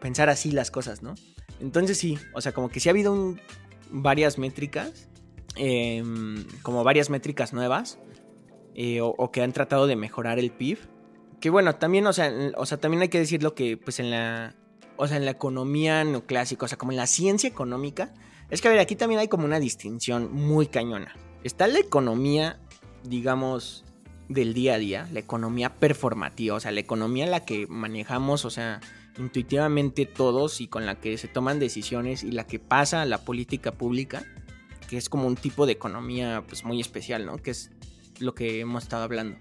pensar así las cosas, ¿no? Entonces sí, o sea, como que sí ha habido varias métricas, em, como varias métricas nuevas, eh, o, que han tratado de mejorar el PIB. Que bueno, también, o sea, o sea, también hay que decirlo que pues en la, o sea, en la economía neoclásica, o sea, como en la ciencia económica, es que a ver, aquí también hay como una distinción muy cañona. Está la economía, digamos, del día a día, la economía performativa, o sea, la economía en la que manejamos, o sea, intuitivamente todos y con la que se toman decisiones y la que pasa a la política pública, que es como un tipo de economía pues muy especial, ¿no? Que es lo que hemos estado hablando.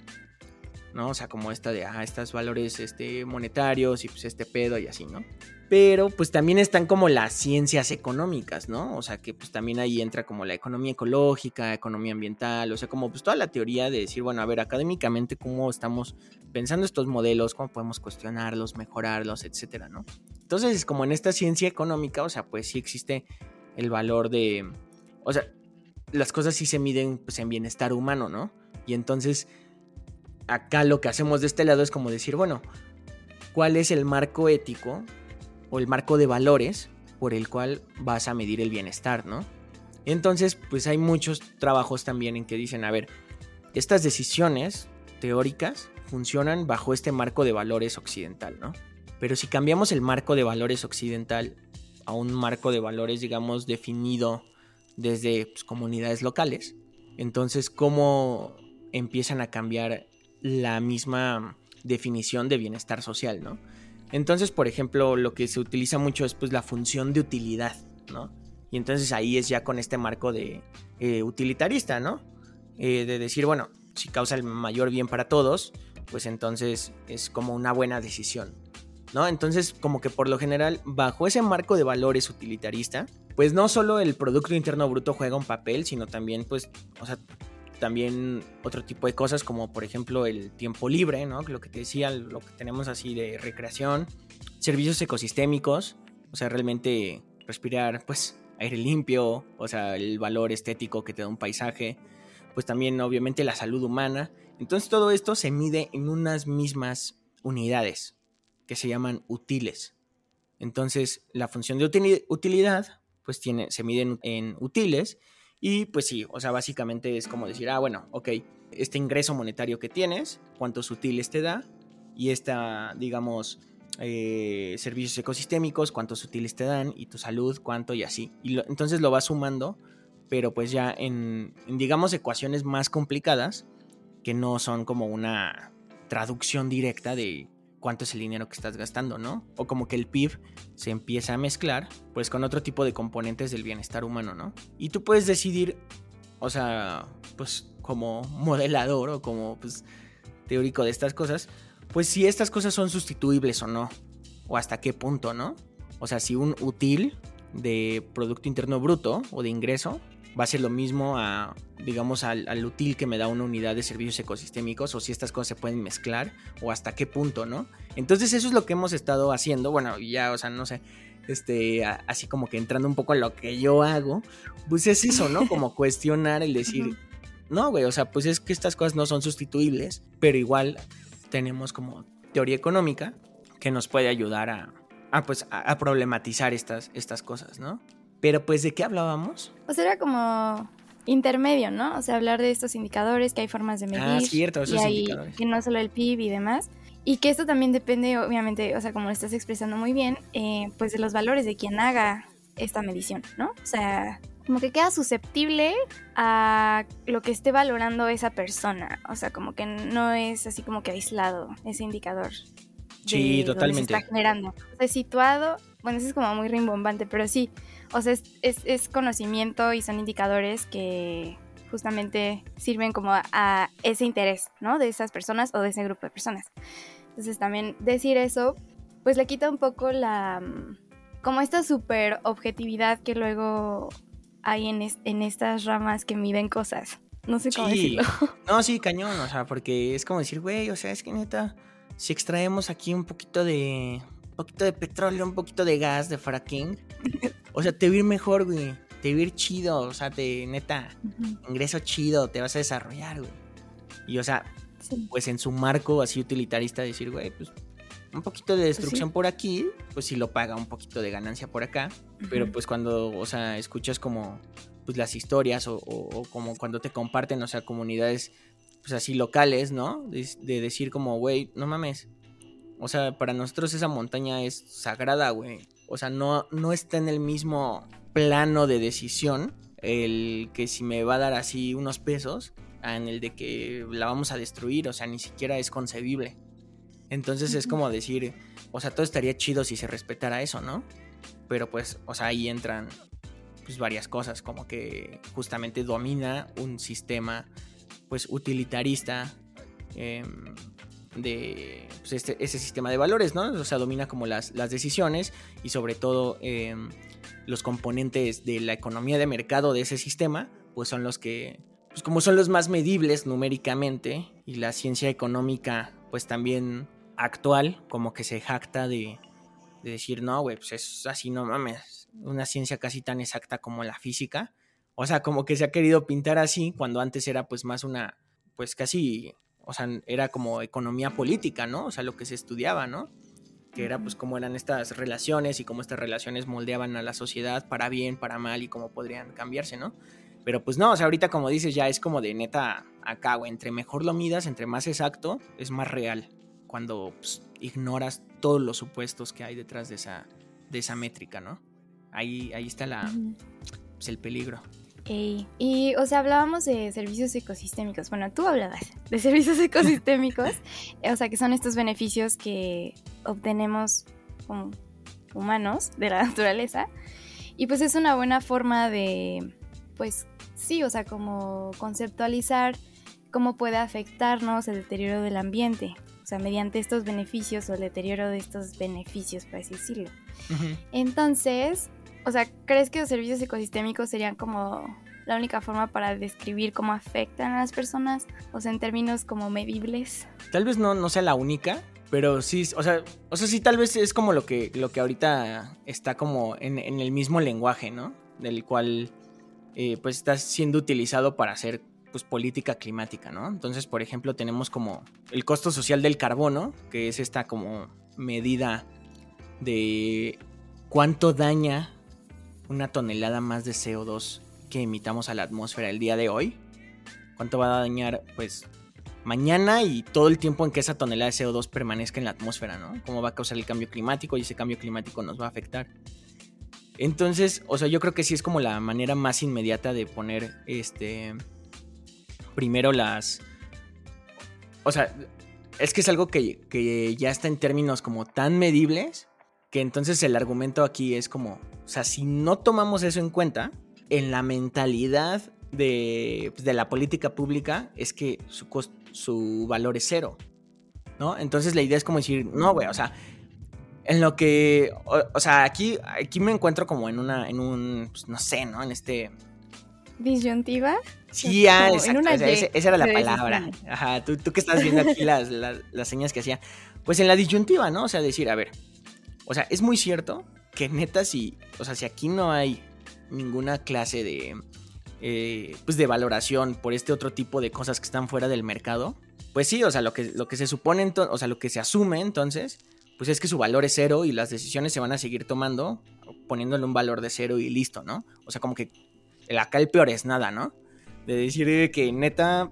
¿no? O sea, como esta de, ah, estos valores este, monetarios y pues este pedo y así, ¿no? Pero pues también están como las ciencias económicas, ¿no? O sea, que pues también ahí entra como la economía ecológica, economía ambiental, o sea, como pues toda la teoría de decir, bueno, a ver, académicamente cómo estamos pensando estos modelos, cómo podemos cuestionarlos, mejorarlos, etcétera, ¿no? Entonces, como en esta ciencia económica, o sea, pues sí existe el valor de, o sea, las cosas sí se miden pues en bienestar humano, ¿no? Y entonces, acá lo que hacemos de este lado es como decir, bueno, ¿cuál es el marco ético o el marco de valores por el cual vas a medir el bienestar, ¿no? Entonces, pues hay muchos trabajos también en que dicen, a ver, estas decisiones teóricas funcionan bajo este marco de valores occidental, ¿no? Pero si cambiamos el marco de valores occidental a un marco de valores, digamos, definido desde pues, comunidades locales, entonces, ¿cómo empiezan a cambiar la misma definición de bienestar social, ¿no? Entonces, por ejemplo, lo que se utiliza mucho es pues la función de utilidad, ¿no? Y entonces ahí es ya con este marco de eh, utilitarista, ¿no? Eh, de decir, bueno, si causa el mayor bien para todos, pues entonces es como una buena decisión, ¿no? Entonces, como que por lo general, bajo ese marco de valores utilitarista, pues no solo el Producto Interno Bruto juega un papel, sino también, pues, o sea, también otro tipo de cosas como por ejemplo el tiempo libre, ¿no? Lo que te decía, lo que tenemos así de recreación, servicios ecosistémicos, o sea, realmente respirar pues aire limpio, o sea, el valor estético que te da un paisaje, pues también obviamente la salud humana. Entonces todo esto se mide en unas mismas unidades que se llaman utiles. Entonces la función de utilidad pues tiene, se mide en utiles y pues sí, o sea, básicamente es como decir, ah, bueno, ok, este ingreso monetario que tienes, cuántos útiles te da, y esta, digamos, eh, servicios ecosistémicos, cuántos útiles te dan, y tu salud, cuánto, y así. Y entonces lo vas sumando, pero pues ya en, en, digamos, ecuaciones más complicadas, que no son como una traducción directa de cuánto es el dinero que estás gastando, ¿no? O como que el PIB se empieza a mezclar, pues con otro tipo de componentes del bienestar humano, ¿no? Y tú puedes decidir, o sea, pues como modelador o como pues teórico de estas cosas, pues si estas cosas son sustituibles o no, o hasta qué punto, ¿no? O sea, si un útil de Producto Interno Bruto o de ingreso va a ser lo mismo a, digamos, al, al, útil que me da una unidad de servicios ecosistémicos o si estas cosas se pueden mezclar o hasta qué punto, ¿no? Entonces eso es lo que hemos estado haciendo, bueno, ya, o sea, no sé, este, así como que entrando un poco en lo que yo hago, pues es eso, ¿no? Como cuestionar el decir, no, güey, o sea, pues es que estas cosas no son sustituibles, pero igual tenemos como teoría económica que nos puede ayudar a, a pues, a problematizar estas, estas cosas, ¿no? Pero pues, ¿de qué hablábamos? Pues era como intermedio, ¿no? O sea, hablar de estos indicadores, que hay formas de ah, medir. Ah, cierto, esos indicadores. Que no solo el PIB y demás. Y que esto también depende, obviamente, o sea, como lo estás expresando muy bien, eh, pues de los valores de quien haga esta medición, ¿no? O sea, como que queda susceptible a lo que esté valorando esa persona. O sea, como que no es así como que aislado ese indicador. Sí, totalmente. Se está generando. O sea, situado, bueno, eso es como muy rimbombante, pero sí, o sea, es, conocimiento y son indicadores que justamente sirven como a, ese interés, ¿no? De esas personas o de ese grupo de personas. Entonces también decir eso, pues le quita un poco la, mm, como esta super objetividad que luego hay en, en estas ramas que miden cosas. No sé cómo decirlo. No, sí, cañón, o sea, porque es como decir, güey, o sea, es que neta, si extraemos aquí un poquito de, un poquito de petróleo, un poquito de gas de fracking, o sea, te va a ir mejor, güey. Te va a ir chido, o sea, te, neta, ingreso chido, te vas a desarrollar, güey. Y, o sea, pues en su marco así utilitarista decir, güey, pues un poquito de pues destrucción por aquí, pues sí lo paga un poquito de ganancia por acá. Pero pues cuando, o sea, escuchas como pues las historias o, como cuando te comparten, o sea, comunidades pues así locales, ¿no? De, de decir como, güey, no mames. O sea, para nosotros esa montaña es sagrada, güey. O sea, no, no está en el mismo plano de decisión el que si me va a dar así unos pesos en el de que la vamos a destruir, o sea, ni siquiera es concebible. Entonces es como decir, o sea, todo estaría chido si se respetara eso, ¿no? Pero pues, o sea, ahí entran pues varias cosas, como que justamente domina un sistema pues utilitarista em, de pues, este, ese sistema de valores, ¿no? O sea, domina como las, las decisiones y sobre todo em, los componentes de la economía de mercado de ese sistema, pues son los que, pues como son los más medibles numéricamente y la ciencia económica, pues también actual, como que se jacta de, de decir, no, güey, pues es así, no mames, una ciencia casi tan exacta como la física. O sea, como que se ha querido pintar así, cuando antes era pues más una pues casi, o sea, era como economía política, ¿no? O sea, lo que se estudiaba, ¿no? Que era pues cómo eran estas relaciones y cómo estas relaciones moldeaban a la sociedad para bien, para mal y cómo podrían cambiarse, ¿no? Pero pues no, o sea, ahorita como dices, ya es como de neta acá, güey, entre mejor lo midas, entre más exacto, es más real. Cuando pues, ignoras todos los supuestos que hay detrás de esa, de esa métrica, ¿no? Ahí, ahí está la, pues, el peligro. Y, o sea, hablábamos de servicios ecosistémicos. Bueno, tú hablabas de servicios ecosistémicos, o sea, que son estos beneficios que obtenemos como humanos de la naturaleza. Y pues es una buena forma de, pues, sí, o sea, como conceptualizar cómo puede afectarnos el deterioro del ambiente, o sea, mediante estos beneficios o el deterioro de estos beneficios, por así decirlo. Entonces, o sea, ¿crees que los servicios ecosistémicos serían como la única forma para describir cómo afectan a las personas? O sea, en términos como medibles. Tal vez no, no sea la única, pero sí, o sea, o sea, sí, tal vez es como lo que, lo que ahorita está como en, el mismo lenguaje, ¿no? Del cual eh, pues está siendo utilizado para hacer pues política climática, ¿no? Entonces, por ejemplo, tenemos como el costo social del carbono, que es esta como medida de cuánto daña una tonelada más de CO2 que emitamos a la atmósfera el día de hoy. Cuánto va a dañar, pues, mañana y todo el tiempo en que esa tonelada de CO2 permanezca en la atmósfera, ¿no? Cómo va a causar el cambio climático y ese cambio climático nos va a afectar. Entonces, o sea, yo creo que sí es como la manera más inmediata de poner este. Primero las. O sea, es que es algo que, que, ya está en términos como tan medibles que entonces el argumento aquí es como, o sea, si no tomamos eso en cuenta, en la mentalidad de, pues, de la política pública es que su, su valor es cero, ¿no? Entonces la idea es como decir, no, güey, o sea, en lo que, o, sea, aquí, aquí me encuentro como en una, en un, pues, no sé, ¿no? En este... ¿Disyuntiva? Sí, ah, exacto, esa, era la palabra. Ajá, tú, tú que estás viendo aquí las, las, señas que hacía. Pues en la disyuntiva, ¿no? O sea, decir, a ver, o sea, es muy cierto que neta si, o sea, si aquí no hay ninguna clase de, eh, pues de valoración por este otro tipo de cosas que están fuera del mercado, pues sí, o sea, lo que, lo que se supone, o sea, lo que se asume entonces pues es que su valor es cero y las decisiones se van a seguir tomando poniéndole un valor de cero y listo, ¿no? O sea, como que acá el peor es nada, ¿no? De decir que neta,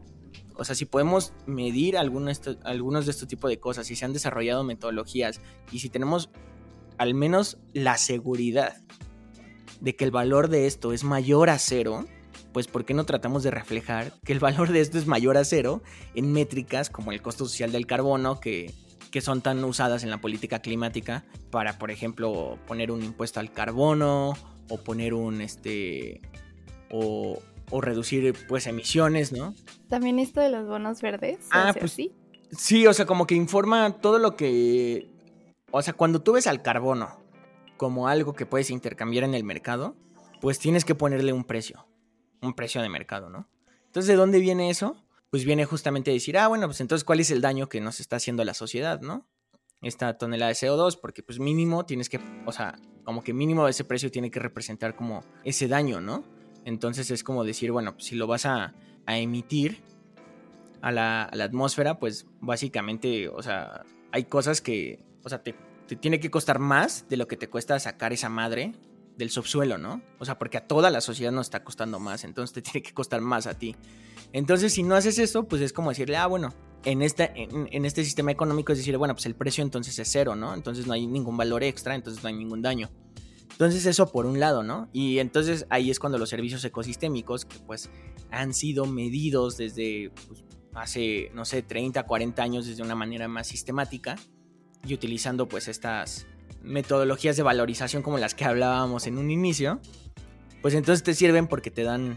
o sea, si podemos medir algunos, algunos de estos tipos de cosas, si se han desarrollado metodologías y si tenemos al menos la seguridad de que el valor de esto es mayor a cero, pues ¿por qué no tratamos de reflejar que el valor de esto es mayor a cero en métricas como el costo social del carbono, que que son tan usadas en la política climática para, por ejemplo, poner un impuesto al carbono o poner un, este, o, reducir, pues, emisiones, ¿no? También esto de los bonos verdes. Ah, pues sí. Sí, o sea, como que informa todo lo que, o sea, cuando tú ves al carbono como algo que puedes intercambiar en el mercado, pues tienes que ponerle un precio, un precio de mercado, ¿no? Entonces, ¿de dónde viene eso? pues viene justamente a decir, ah, bueno, pues entonces, ¿cuál es el daño que nos está haciendo la sociedad, no? Esta tonelada de CO2, porque pues mínimo tienes que, o sea, como que mínimo ese precio tiene que representar como ese daño, ¿no? Entonces es como decir, bueno, pues si lo vas a, emitir a la, atmósfera, pues básicamente, o sea, hay cosas que, o sea, te, tiene que costar más de lo que te cuesta sacar esa madre del subsuelo, ¿no? O sea, porque a toda la sociedad nos está costando más, entonces te tiene que costar más a ti. Entonces, si no haces eso, pues es como decirle, ah, bueno, en, en, este sistema económico es decir, bueno, pues el precio entonces es cero, ¿no? Entonces no hay ningún valor extra, entonces no hay ningún daño. Entonces eso por un lado, ¿no? Y entonces ahí es cuando los servicios ecosistémicos, que pues han sido medidos desde pues, hace, no sé, 30, 40 años desde una manera más sistemática y utilizando pues estas metodologías de valorización como las que hablábamos en un inicio, pues entonces te sirven porque te dan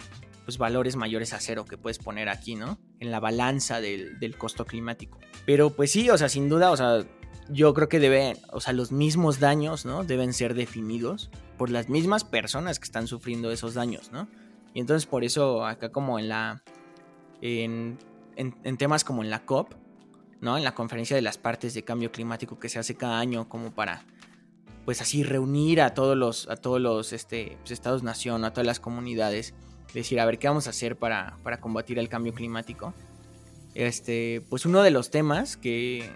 pues, valores mayores a cero que puedes poner aquí, ¿no? En la balanza del, costo climático. Pero pues sí, o sea, sin duda, o sea, yo creo que deben, o sea, los mismos daños, ¿no? Deben ser definidos por las mismas personas que están sufriendo esos daños, ¿no? Y entonces por eso acá como en la, en, en, temas como en la COP, ¿no? En la conferencia de las partes de cambio climático que se hace cada año como para, pues así reunir a todos los, a todos los este, pues, estados-nación, a todas las comunidades decir, a ver, ¿qué vamos a hacer para, combatir el cambio climático? este, pues uno de los temas que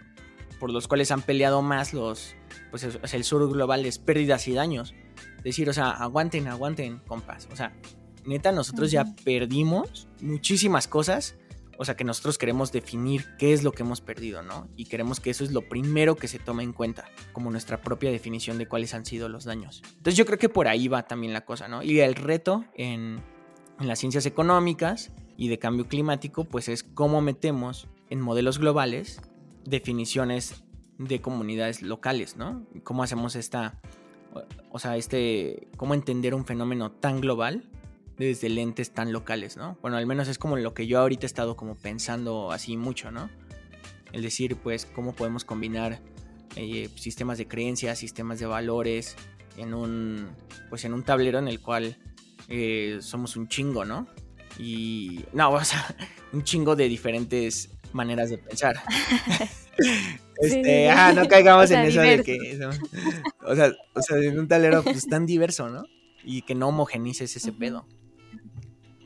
por los cuales han peleado más los, pues el sur global es pérdidas y daños. Decir, o sea, aguanten, aguanten, compas. O sea, neta, nosotros ya perdimos muchísimas cosas. O sea, que nosotros queremos definir qué es lo que hemos perdido, ¿no? Y queremos que eso es lo primero que se tome en cuenta, como nuestra propia definición de cuáles han sido los daños. Entonces yo creo que por ahí va también la cosa, ¿no? Y el reto en, en las ciencias económicas y de cambio climático, pues es cómo metemos en modelos globales definiciones de comunidades locales, ¿no? ¿Cómo hacemos esta, o sea, este, cómo entender un fenómeno tan global desde lentes tan locales, ¿no? Bueno, al menos es como lo que yo ahorita he estado como pensando así mucho, ¿no? El decir, pues, cómo podemos combinar eh, sistemas de creencias, sistemas de valores en un, pues, en un tablero en el cual eh, somos un chingo, ¿no? Y, no, o sea, un chingo de diferentes maneras de pensar. este, ah, no caigamos en eso de que, o sea, o sea, en un tablero pues tan diverso, ¿no? Y que no homogenices ese pedo.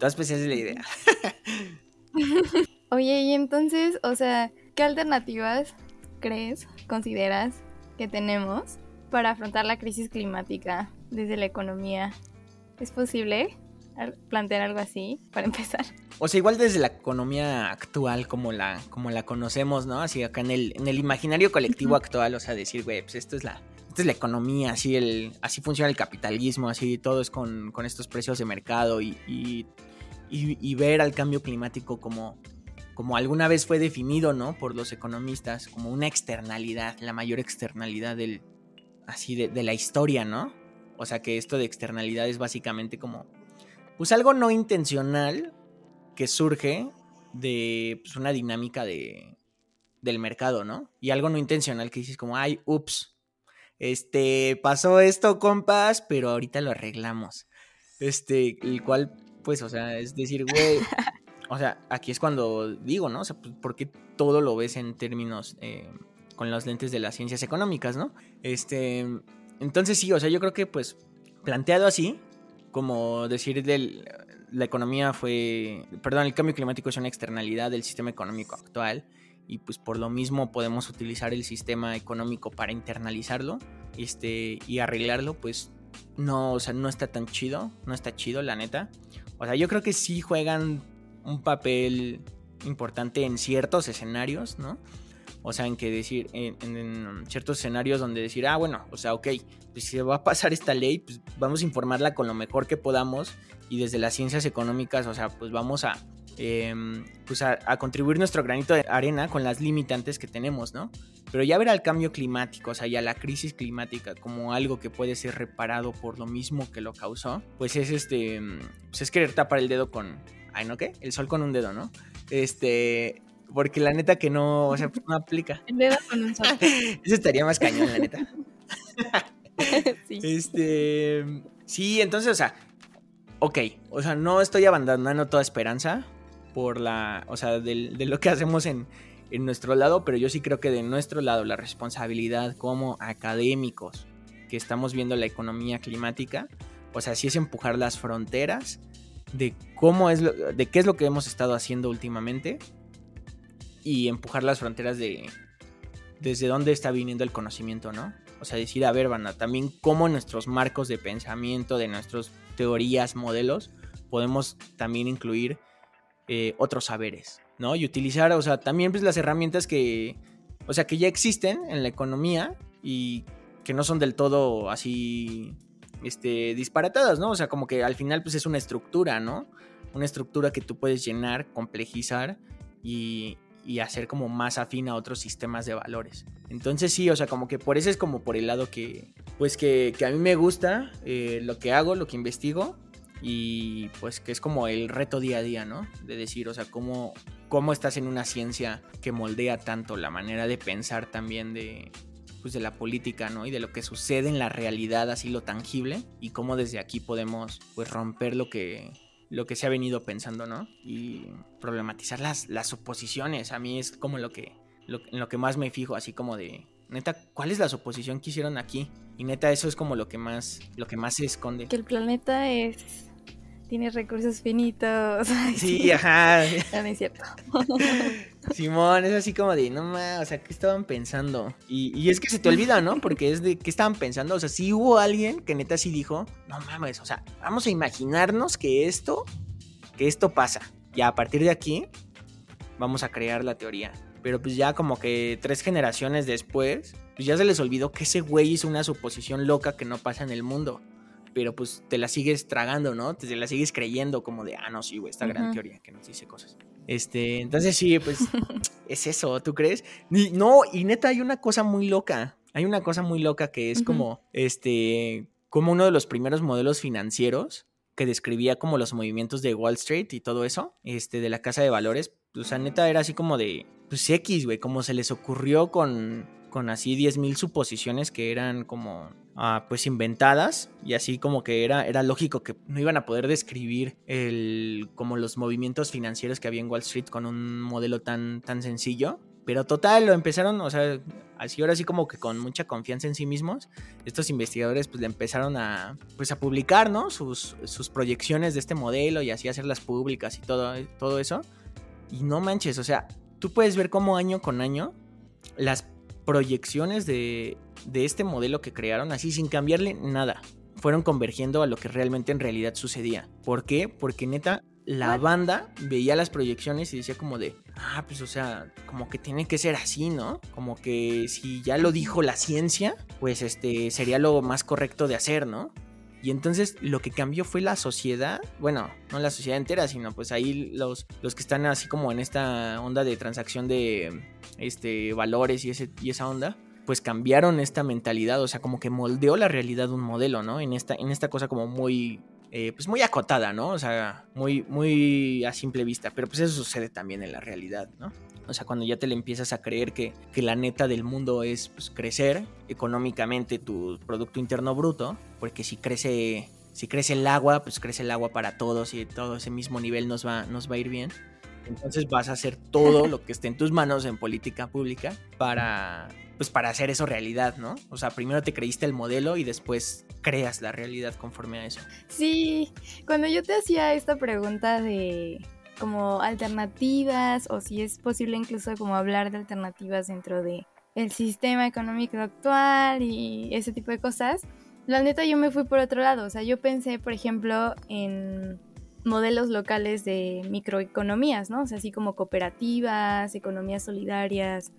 Esa es la idea. Oye, y entonces, o sea, ¿qué alternativas crees, consideras que tenemos para afrontar la crisis climática desde la economía? ¿Es posible plantear algo así para empezar? O sea, igual desde la economía actual como la, como la conocemos, ¿no? Así acá en el, en el imaginario colectivo actual, o sea, decir, güey, pues esto es la, esto es la economía, así, el, así funciona el capitalismo, así todo es con, con estos precios de mercado y, y y, ver al cambio climático como, como alguna vez fue definido, ¿no? Por los economistas, como una externalidad, la mayor externalidad del, así de, la historia, ¿no? O sea que esto de externalidad es básicamente como, pues algo no intencional que surge de pues, una dinámica de, del mercado, ¿no? Y algo no intencional que dices como, ay, ups, este, pasó esto, compas, pero ahorita lo arreglamos. Este, el cual pues, o sea, es decir, güey, o sea, aquí es cuando digo, ¿no? O sea, pues, ¿por qué todo lo ves en términos eh, con las lentes de las ciencias económicas, ¿no? Este, entonces sí, o sea, yo creo que pues planteado así, como decir del, la economía fue, perdón, el cambio climático es una externalidad del sistema económico actual y pues por lo mismo podemos utilizar el sistema económico para internalizarlo este, y arreglarlo, pues no, o sea, no está tan chido, no está chido, la neta. O sea, yo creo que sí juegan un papel importante en ciertos escenarios, ¿no? O sea, en que decir, en, ciertos escenarios donde decir, ah, bueno, o sea, ok, pues si se va a pasar esta ley, pues vamos a informarla con lo mejor que podamos y desde las ciencias económicas, o sea, pues vamos a, em, pues a, a, contribuir nuestro granito de arena con las limitantes que tenemos, ¿no? Pero ya ver al cambio climático, o sea, ya la crisis climática como algo que puede ser reparado por lo mismo que lo causó, pues es este, pues es querer tapar el dedo con, ay, ¿no qué? El sol con un dedo, ¿no? Este, porque la neta que no, o sea, pues no aplica. El dedo con un sol. Eso estaría más cañón, la neta. sí. Este, sí, entonces, o sea, ok, o sea, no estoy abandonando toda esperanza por la, o sea, de, de lo que hacemos en, en nuestro lado, pero yo sí creo que de nuestro lado la responsabilidad como académicos que estamos viendo la economía climática, o sea, sí es empujar las fronteras de cómo es lo, de qué es lo que hemos estado haciendo últimamente y empujar las fronteras de desde dónde está viniendo el conocimiento, ¿no? O sea, decir, a ver, banda, también cómo nuestros marcos de pensamiento, de nuestras teorías, modelos, podemos también incluir eh, otros saberes, ¿no? Y utilizar, o sea, también pues las herramientas que, o sea, que ya existen en la economía y que no son del todo así, este, disparatadas, ¿no? O sea, como que al final pues es una estructura, ¿no? Una estructura que tú puedes llenar, complejizar y, hacer como más afín a otros sistemas de valores. Entonces sí, o sea, como que por eso es como por el lado que, pues que, que a mí me gusta eh, lo que hago, lo que investigo y pues que es como el reto día a día, ¿no? De decir, o sea, cómo, cómo estás en una ciencia que moldea tanto la manera de pensar también de, pues de la política, ¿no? Y de lo que sucede en la realidad, así lo tangible, y cómo desde aquí podemos, pues, romper lo que, lo que se ha venido pensando, ¿no? Y problematizar las, las suposiciones. A mí es como lo que, lo, en lo que más me fijo, así como de, neta, ¿cuál es la suposición que hicieron aquí? Y neta, eso es como lo que más, lo que más se esconde. Que el planeta es tienes recursos finitos. Sí, ajá. No, es cierto. Simón, es así como de, no mames, o sea, ¿qué estaban pensando? Y, y, es que se te olvida, ¿no? Porque es de, ¿qué estaban pensando? O sea, sí hubo alguien que neta sí dijo, no mames, o sea, vamos a imaginarnos que esto, que esto pasa. Y a partir de aquí, vamos a crear la teoría. Pero pues ya como que tres generaciones después, pues ya se les olvidó que ese güey hizo una suposición loca que no pasa en el mundo pero pues te la sigues tragando, ¿no? Te la sigues creyendo como de, ah, no, sí, güey, esta gran teoría que nos dice cosas. Este, entonces sí, pues es eso, ¿tú crees? no, y neta hay una cosa muy loca, hay una cosa muy loca que es como, este, como uno de los primeros modelos financieros que describía como los movimientos de Wall Street y todo eso, este, de la casa de valores, o sea, neta era así como de, pues X, güey, como se les ocurrió con, con así 10.000 suposiciones que eran como Ah, pues inventadas y así como que era, era lógico que no iban a poder describir el, como los movimientos financieros que había en Wall Street con un modelo tan, tan sencillo. Pero total, lo empezaron, o sea, así ahora sí como que con mucha confianza en sí mismos, estos investigadores pues le empezaron a, pues a publicar, ¿no? Sus, sus proyecciones de este modelo y así hacerlas públicas y todo, todo eso. Y no manches, o sea, tú puedes ver cómo año con año las proyecciones de de este modelo que crearon así sin cambiarle nada. Fueron convergiendo a lo que realmente en realidad sucedía. ¿Por qué? Porque neta, la banda veía las proyecciones y decía como de, ah, pues o sea, como que tiene que ser así, ¿no? Como que si ya lo dijo la ciencia, pues este sería lo más correcto de hacer, ¿no? Y entonces lo que cambió fue la sociedad, bueno, no la sociedad entera, sino pues ahí los, los que están así como en esta onda de transacción de este, valores y, ese, y esa onda, pues cambiaron esta mentalidad, o sea, como que moldeó la realidad un modelo, ¿no? En esta, en esta cosa como muy, eh, pues muy acotada, ¿no? O sea, muy, muy a simple vista, pero pues eso sucede también en la realidad, ¿no? O sea, cuando ya te le empiezas a creer que, que la neta del mundo es pues, crecer económicamente tu Producto Interno Bruto, porque si crece, si crece el agua, pues crece el agua para todos y todo ese mismo nivel nos va, nos va a ir bien. Entonces vas a hacer todo lo que esté en tus manos en política pública para pues para hacer eso realidad, ¿no? O sea, primero te creíste el modelo y después creas la realidad conforme a eso. Sí, cuando yo te hacía esta pregunta de como alternativas o si es posible incluso como hablar de alternativas dentro de el sistema económico actual y ese tipo de cosas, la neta yo me fui por otro lado, o sea, yo pensé, por ejemplo, en modelos locales de microeconomías, ¿no? O sea, así como cooperativas, economías solidarias,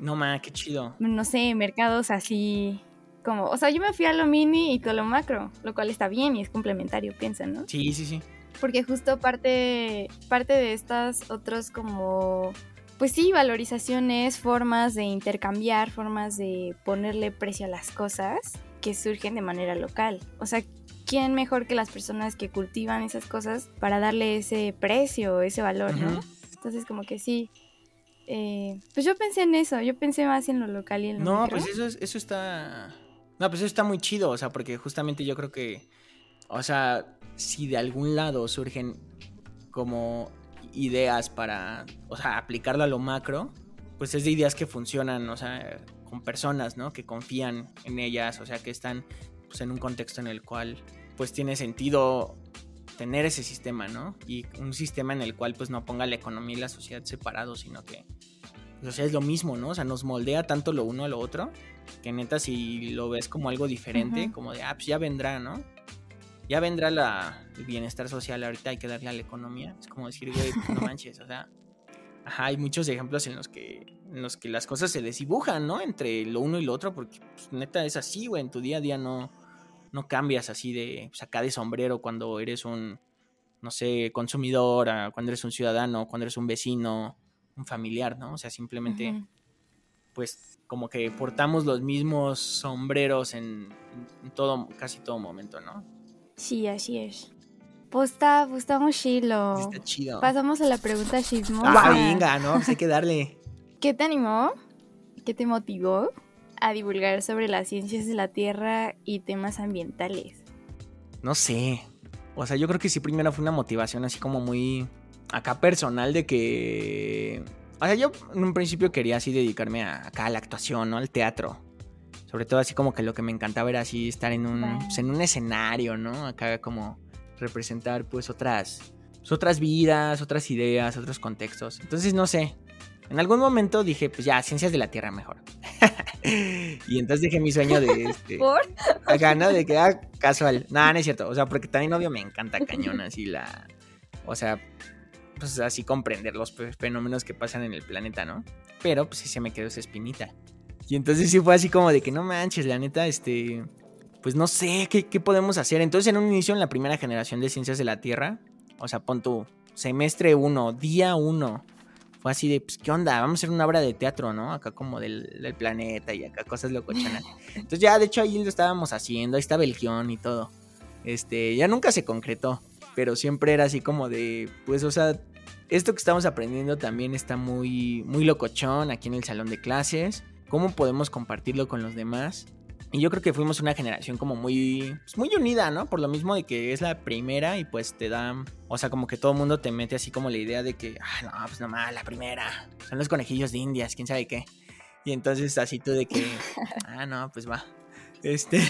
no, ma, qué chido. No sé, mercados así como, o sea, yo me fui a lo mini y todo lo macro, lo cual está bien y es complementario, piensan, ¿no? Sí, sí, sí. Porque justo parte, parte de estas otros como, pues sí, valorizaciones, formas de intercambiar, formas de ponerle precio a las cosas que surgen de manera local. O sea, ¿quién mejor que las personas que cultivan esas cosas para darle ese precio, ese valor, ¿no? Entonces como que sí, eh, pues yo pensé en eso, yo pensé más en lo local y en lo No, pues eso, eso está... No, pues eso está muy chido, o sea, porque justamente yo creo que, o sea, si de algún lado surgen como ideas para, o sea, aplicarlo a lo macro, pues es de ideas que funcionan, o sea, con personas, ¿no? Que confían en ellas, o sea, que están pues, en un contexto en el cual, pues tiene sentido tener ese sistema, ¿no? Y un sistema en el cual pues no ponga la economía y la sociedad separados, sino que, pues, o sea, es lo mismo, ¿no? O sea, nos moldea tanto lo uno a lo otro, que neta si lo ves como algo diferente, como de, ah, pues ya vendrá, ¿no? Ya vendrá la, el bienestar social, ahorita hay que darle a la economía. Es como decir, güey, pues, no manches, o sea, ajá, hay muchos ejemplos en los que, en los que las cosas se desdibujan, ¿no? Entre lo uno y lo otro, porque pues, neta es así, güey, en tu día a día no no cambias así de pues, acá de sombrero cuando eres un, no sé, consumidor, cuando eres un ciudadano, cuando eres un vecino, un familiar, ¿no? O sea, simplemente, pues como que portamos los mismos sombreros en, todo, casi todo momento, ¿no? Sí, así es. Pues está, pues está muy chilo. Está chido. Pasamos a la pregunta chismosa. Ah, venga, ¿no? Pues hay que darle. ¿Qué te animó? ¿Qué te motivó a divulgar sobre las ciencias de la Tierra y temas ambientales? No sé. O sea, yo creo que sí primero fue una motivación así como muy acá personal de que... O sea, yo en un principio quería así dedicarme a, acá a la actuación, ¿no? Al teatro. Sobre todo así como que lo que me encantaba era así estar en un, pues, en un escenario, ¿no? Acá como representar pues otras, pues, otras vidas, otras ideas, otros contextos. Entonces, no sé, en algún momento dije, pues ya, ciencias de la Tierra mejor. y entonces dije mi sueño de este. ¿Por? Acá, ¿no? De que ah, casual. Nada, no es cierto. O sea, porque también, obvio, me encanta cañón así la. O sea, pues así comprender los fenómenos que pasan en el planeta, ¿no? Pero pues sí se me quedó esa espinita. Y entonces sí fue así como de que no manches, la neta, este. Pues no sé, ¿qué, qué podemos hacer? Entonces, en un inicio, en la primera generación de ciencias de la Tierra, o sea, pon tu semestre 1, día 1 fue así de, pues, ¿qué onda? Vamos a hacer una obra de teatro, ¿no? Acá como del, planeta y acá cosas locochonas. Entonces ya, de hecho, ahí lo estábamos haciendo, ahí estaba el guion y todo. Este, ya nunca se concretó, pero siempre era así como de, pues, o sea, esto que estamos aprendiendo también está muy, muy locochón aquí en el salón de clases. ¿Cómo podemos compartirlo con los demás? Y yo creo que fuimos una generación como muy, pues, muy unida, ¿no? Por lo mismo de que es la primera y pues te dan, o sea, como que todo el mundo te mete así como la idea de que, ah, no, pues nomás, la primera, son los conejillos de indias, quién sabe qué. Y entonces así tú de que, ah, no, pues va. Este...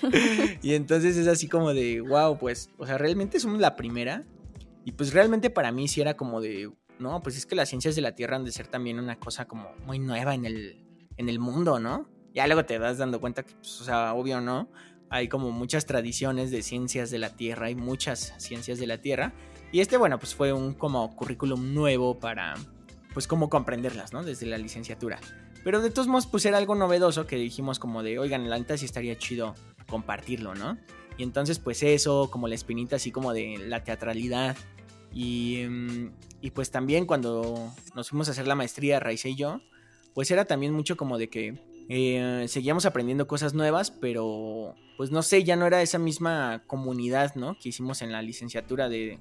y entonces es así como de, wow, pues, o sea, realmente somos la primera. Y pues realmente para mí sí era como de, no, pues es que las ciencias de la Tierra han de ser también una cosa como muy nueva en el, en el mundo, ¿no? Ya luego te das dando cuenta que, pues, o sea, obvio no, hay como muchas tradiciones de ciencias de la Tierra, hay muchas ciencias de la Tierra. Y este, bueno, pues fue un como currículum nuevo para, pues, cómo comprenderlas, ¿no? Desde la licenciatura. Pero de todos modos, pues era algo novedoso que dijimos como de, oigan, la neta sí estaría chido compartirlo, ¿no? Y entonces, pues eso, como la espinita así como de la teatralidad. Y, mm, y pues también cuando nos fuimos a hacer la maestría, Raiza y yo, pues era también mucho como de que eh, seguíamos aprendiendo cosas nuevas, pero pues no sé, ya no era esa misma comunidad, ¿no? Que hicimos en la licenciatura de,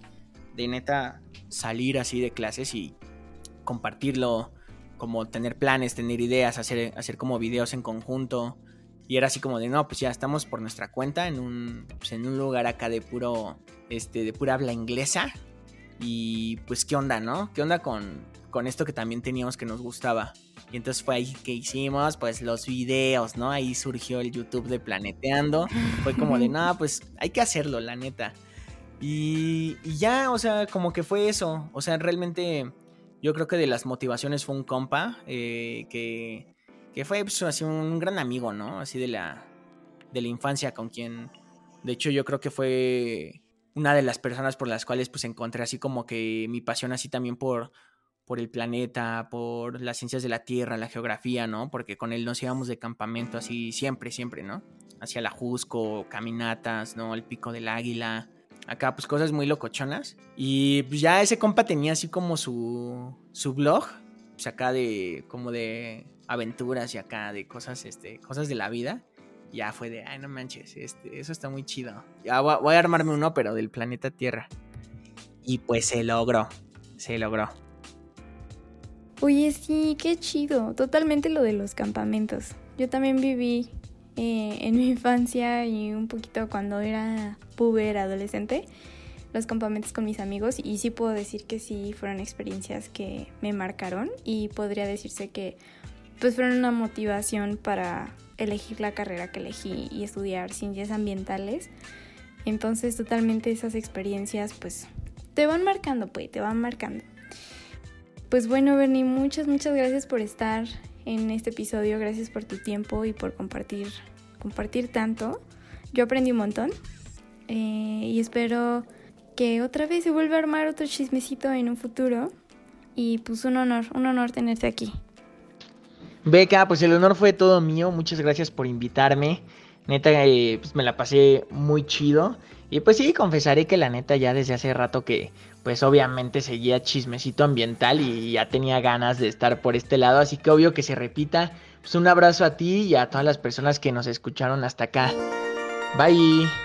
de neta salir así de clases y compartirlo, como tener planes, tener ideas, hacer, hacer como videos en conjunto. Y era así como de, no, pues ya estamos por nuestra cuenta en un, pues en un lugar acá de puro, este, de pura habla inglesa. Y pues, ¿qué onda, no? ¿Qué onda con, con esto que también teníamos que nos gustaba? Y entonces fue ahí que hicimos pues los videos, ¿no? Ahí surgió el YouTube de Planeteando. Fue como de, no, pues hay que hacerlo, la neta. Y, ya, o sea, como que fue eso. O sea, realmente yo creo que de las motivaciones fue un compa eh, que, que fue pues, así un gran amigo, ¿no? Así de la, de la infancia con quien, de hecho yo creo que fue una de las personas por las cuales pues encontré así como que mi pasión así también por, por el planeta, por las ciencias de la Tierra, la geografía, ¿no? Porque con él nos íbamos de campamento así siempre, siempre, ¿no? Hacia la Jusco, caminatas, ¿no? El pico del águila. Acá, pues cosas muy locochonas. Y pues, ya ese compa tenía así como su, su blog, pues acá de, como de aventuras y acá de cosas, este, cosas de la vida. Ya fue de, ay, no manches, este, eso está muy chido. Ya voy, voy a armarme uno, pero del planeta Tierra. Y pues se logró, se logró. Oye, sí, qué chido. Totalmente lo de los campamentos. Yo también viví eh, en mi infancia y un poquito cuando era puber, adolescente, los campamentos con mis amigos y sí puedo decir que sí fueron experiencias que me marcaron y podría decirse que pues fueron una motivación para elegir la carrera que elegí y estudiar ciencias ambientales. Entonces totalmente esas experiencias pues te van marcando, pues te van marcando. Pues bueno, Bernie, muchas, muchas gracias por estar en este episodio. Gracias por tu tiempo y por compartir, compartir tanto. Yo aprendí un montón eh, y espero que otra vez se vuelva a armar otro chismecito en un futuro. Y pues un honor, un honor tenerte aquí. Beca, pues el honor fue todo mío. Muchas gracias por invitarme. Neta, eh, pues me la pasé muy chido. Y pues sí, confesaré que la neta ya desde hace rato que pues obviamente seguía chismecito ambiental y ya tenía ganas de estar por este lado, así que obvio que se repita. Pues un abrazo a ti y a todas las personas que nos escucharon hasta acá. Bye.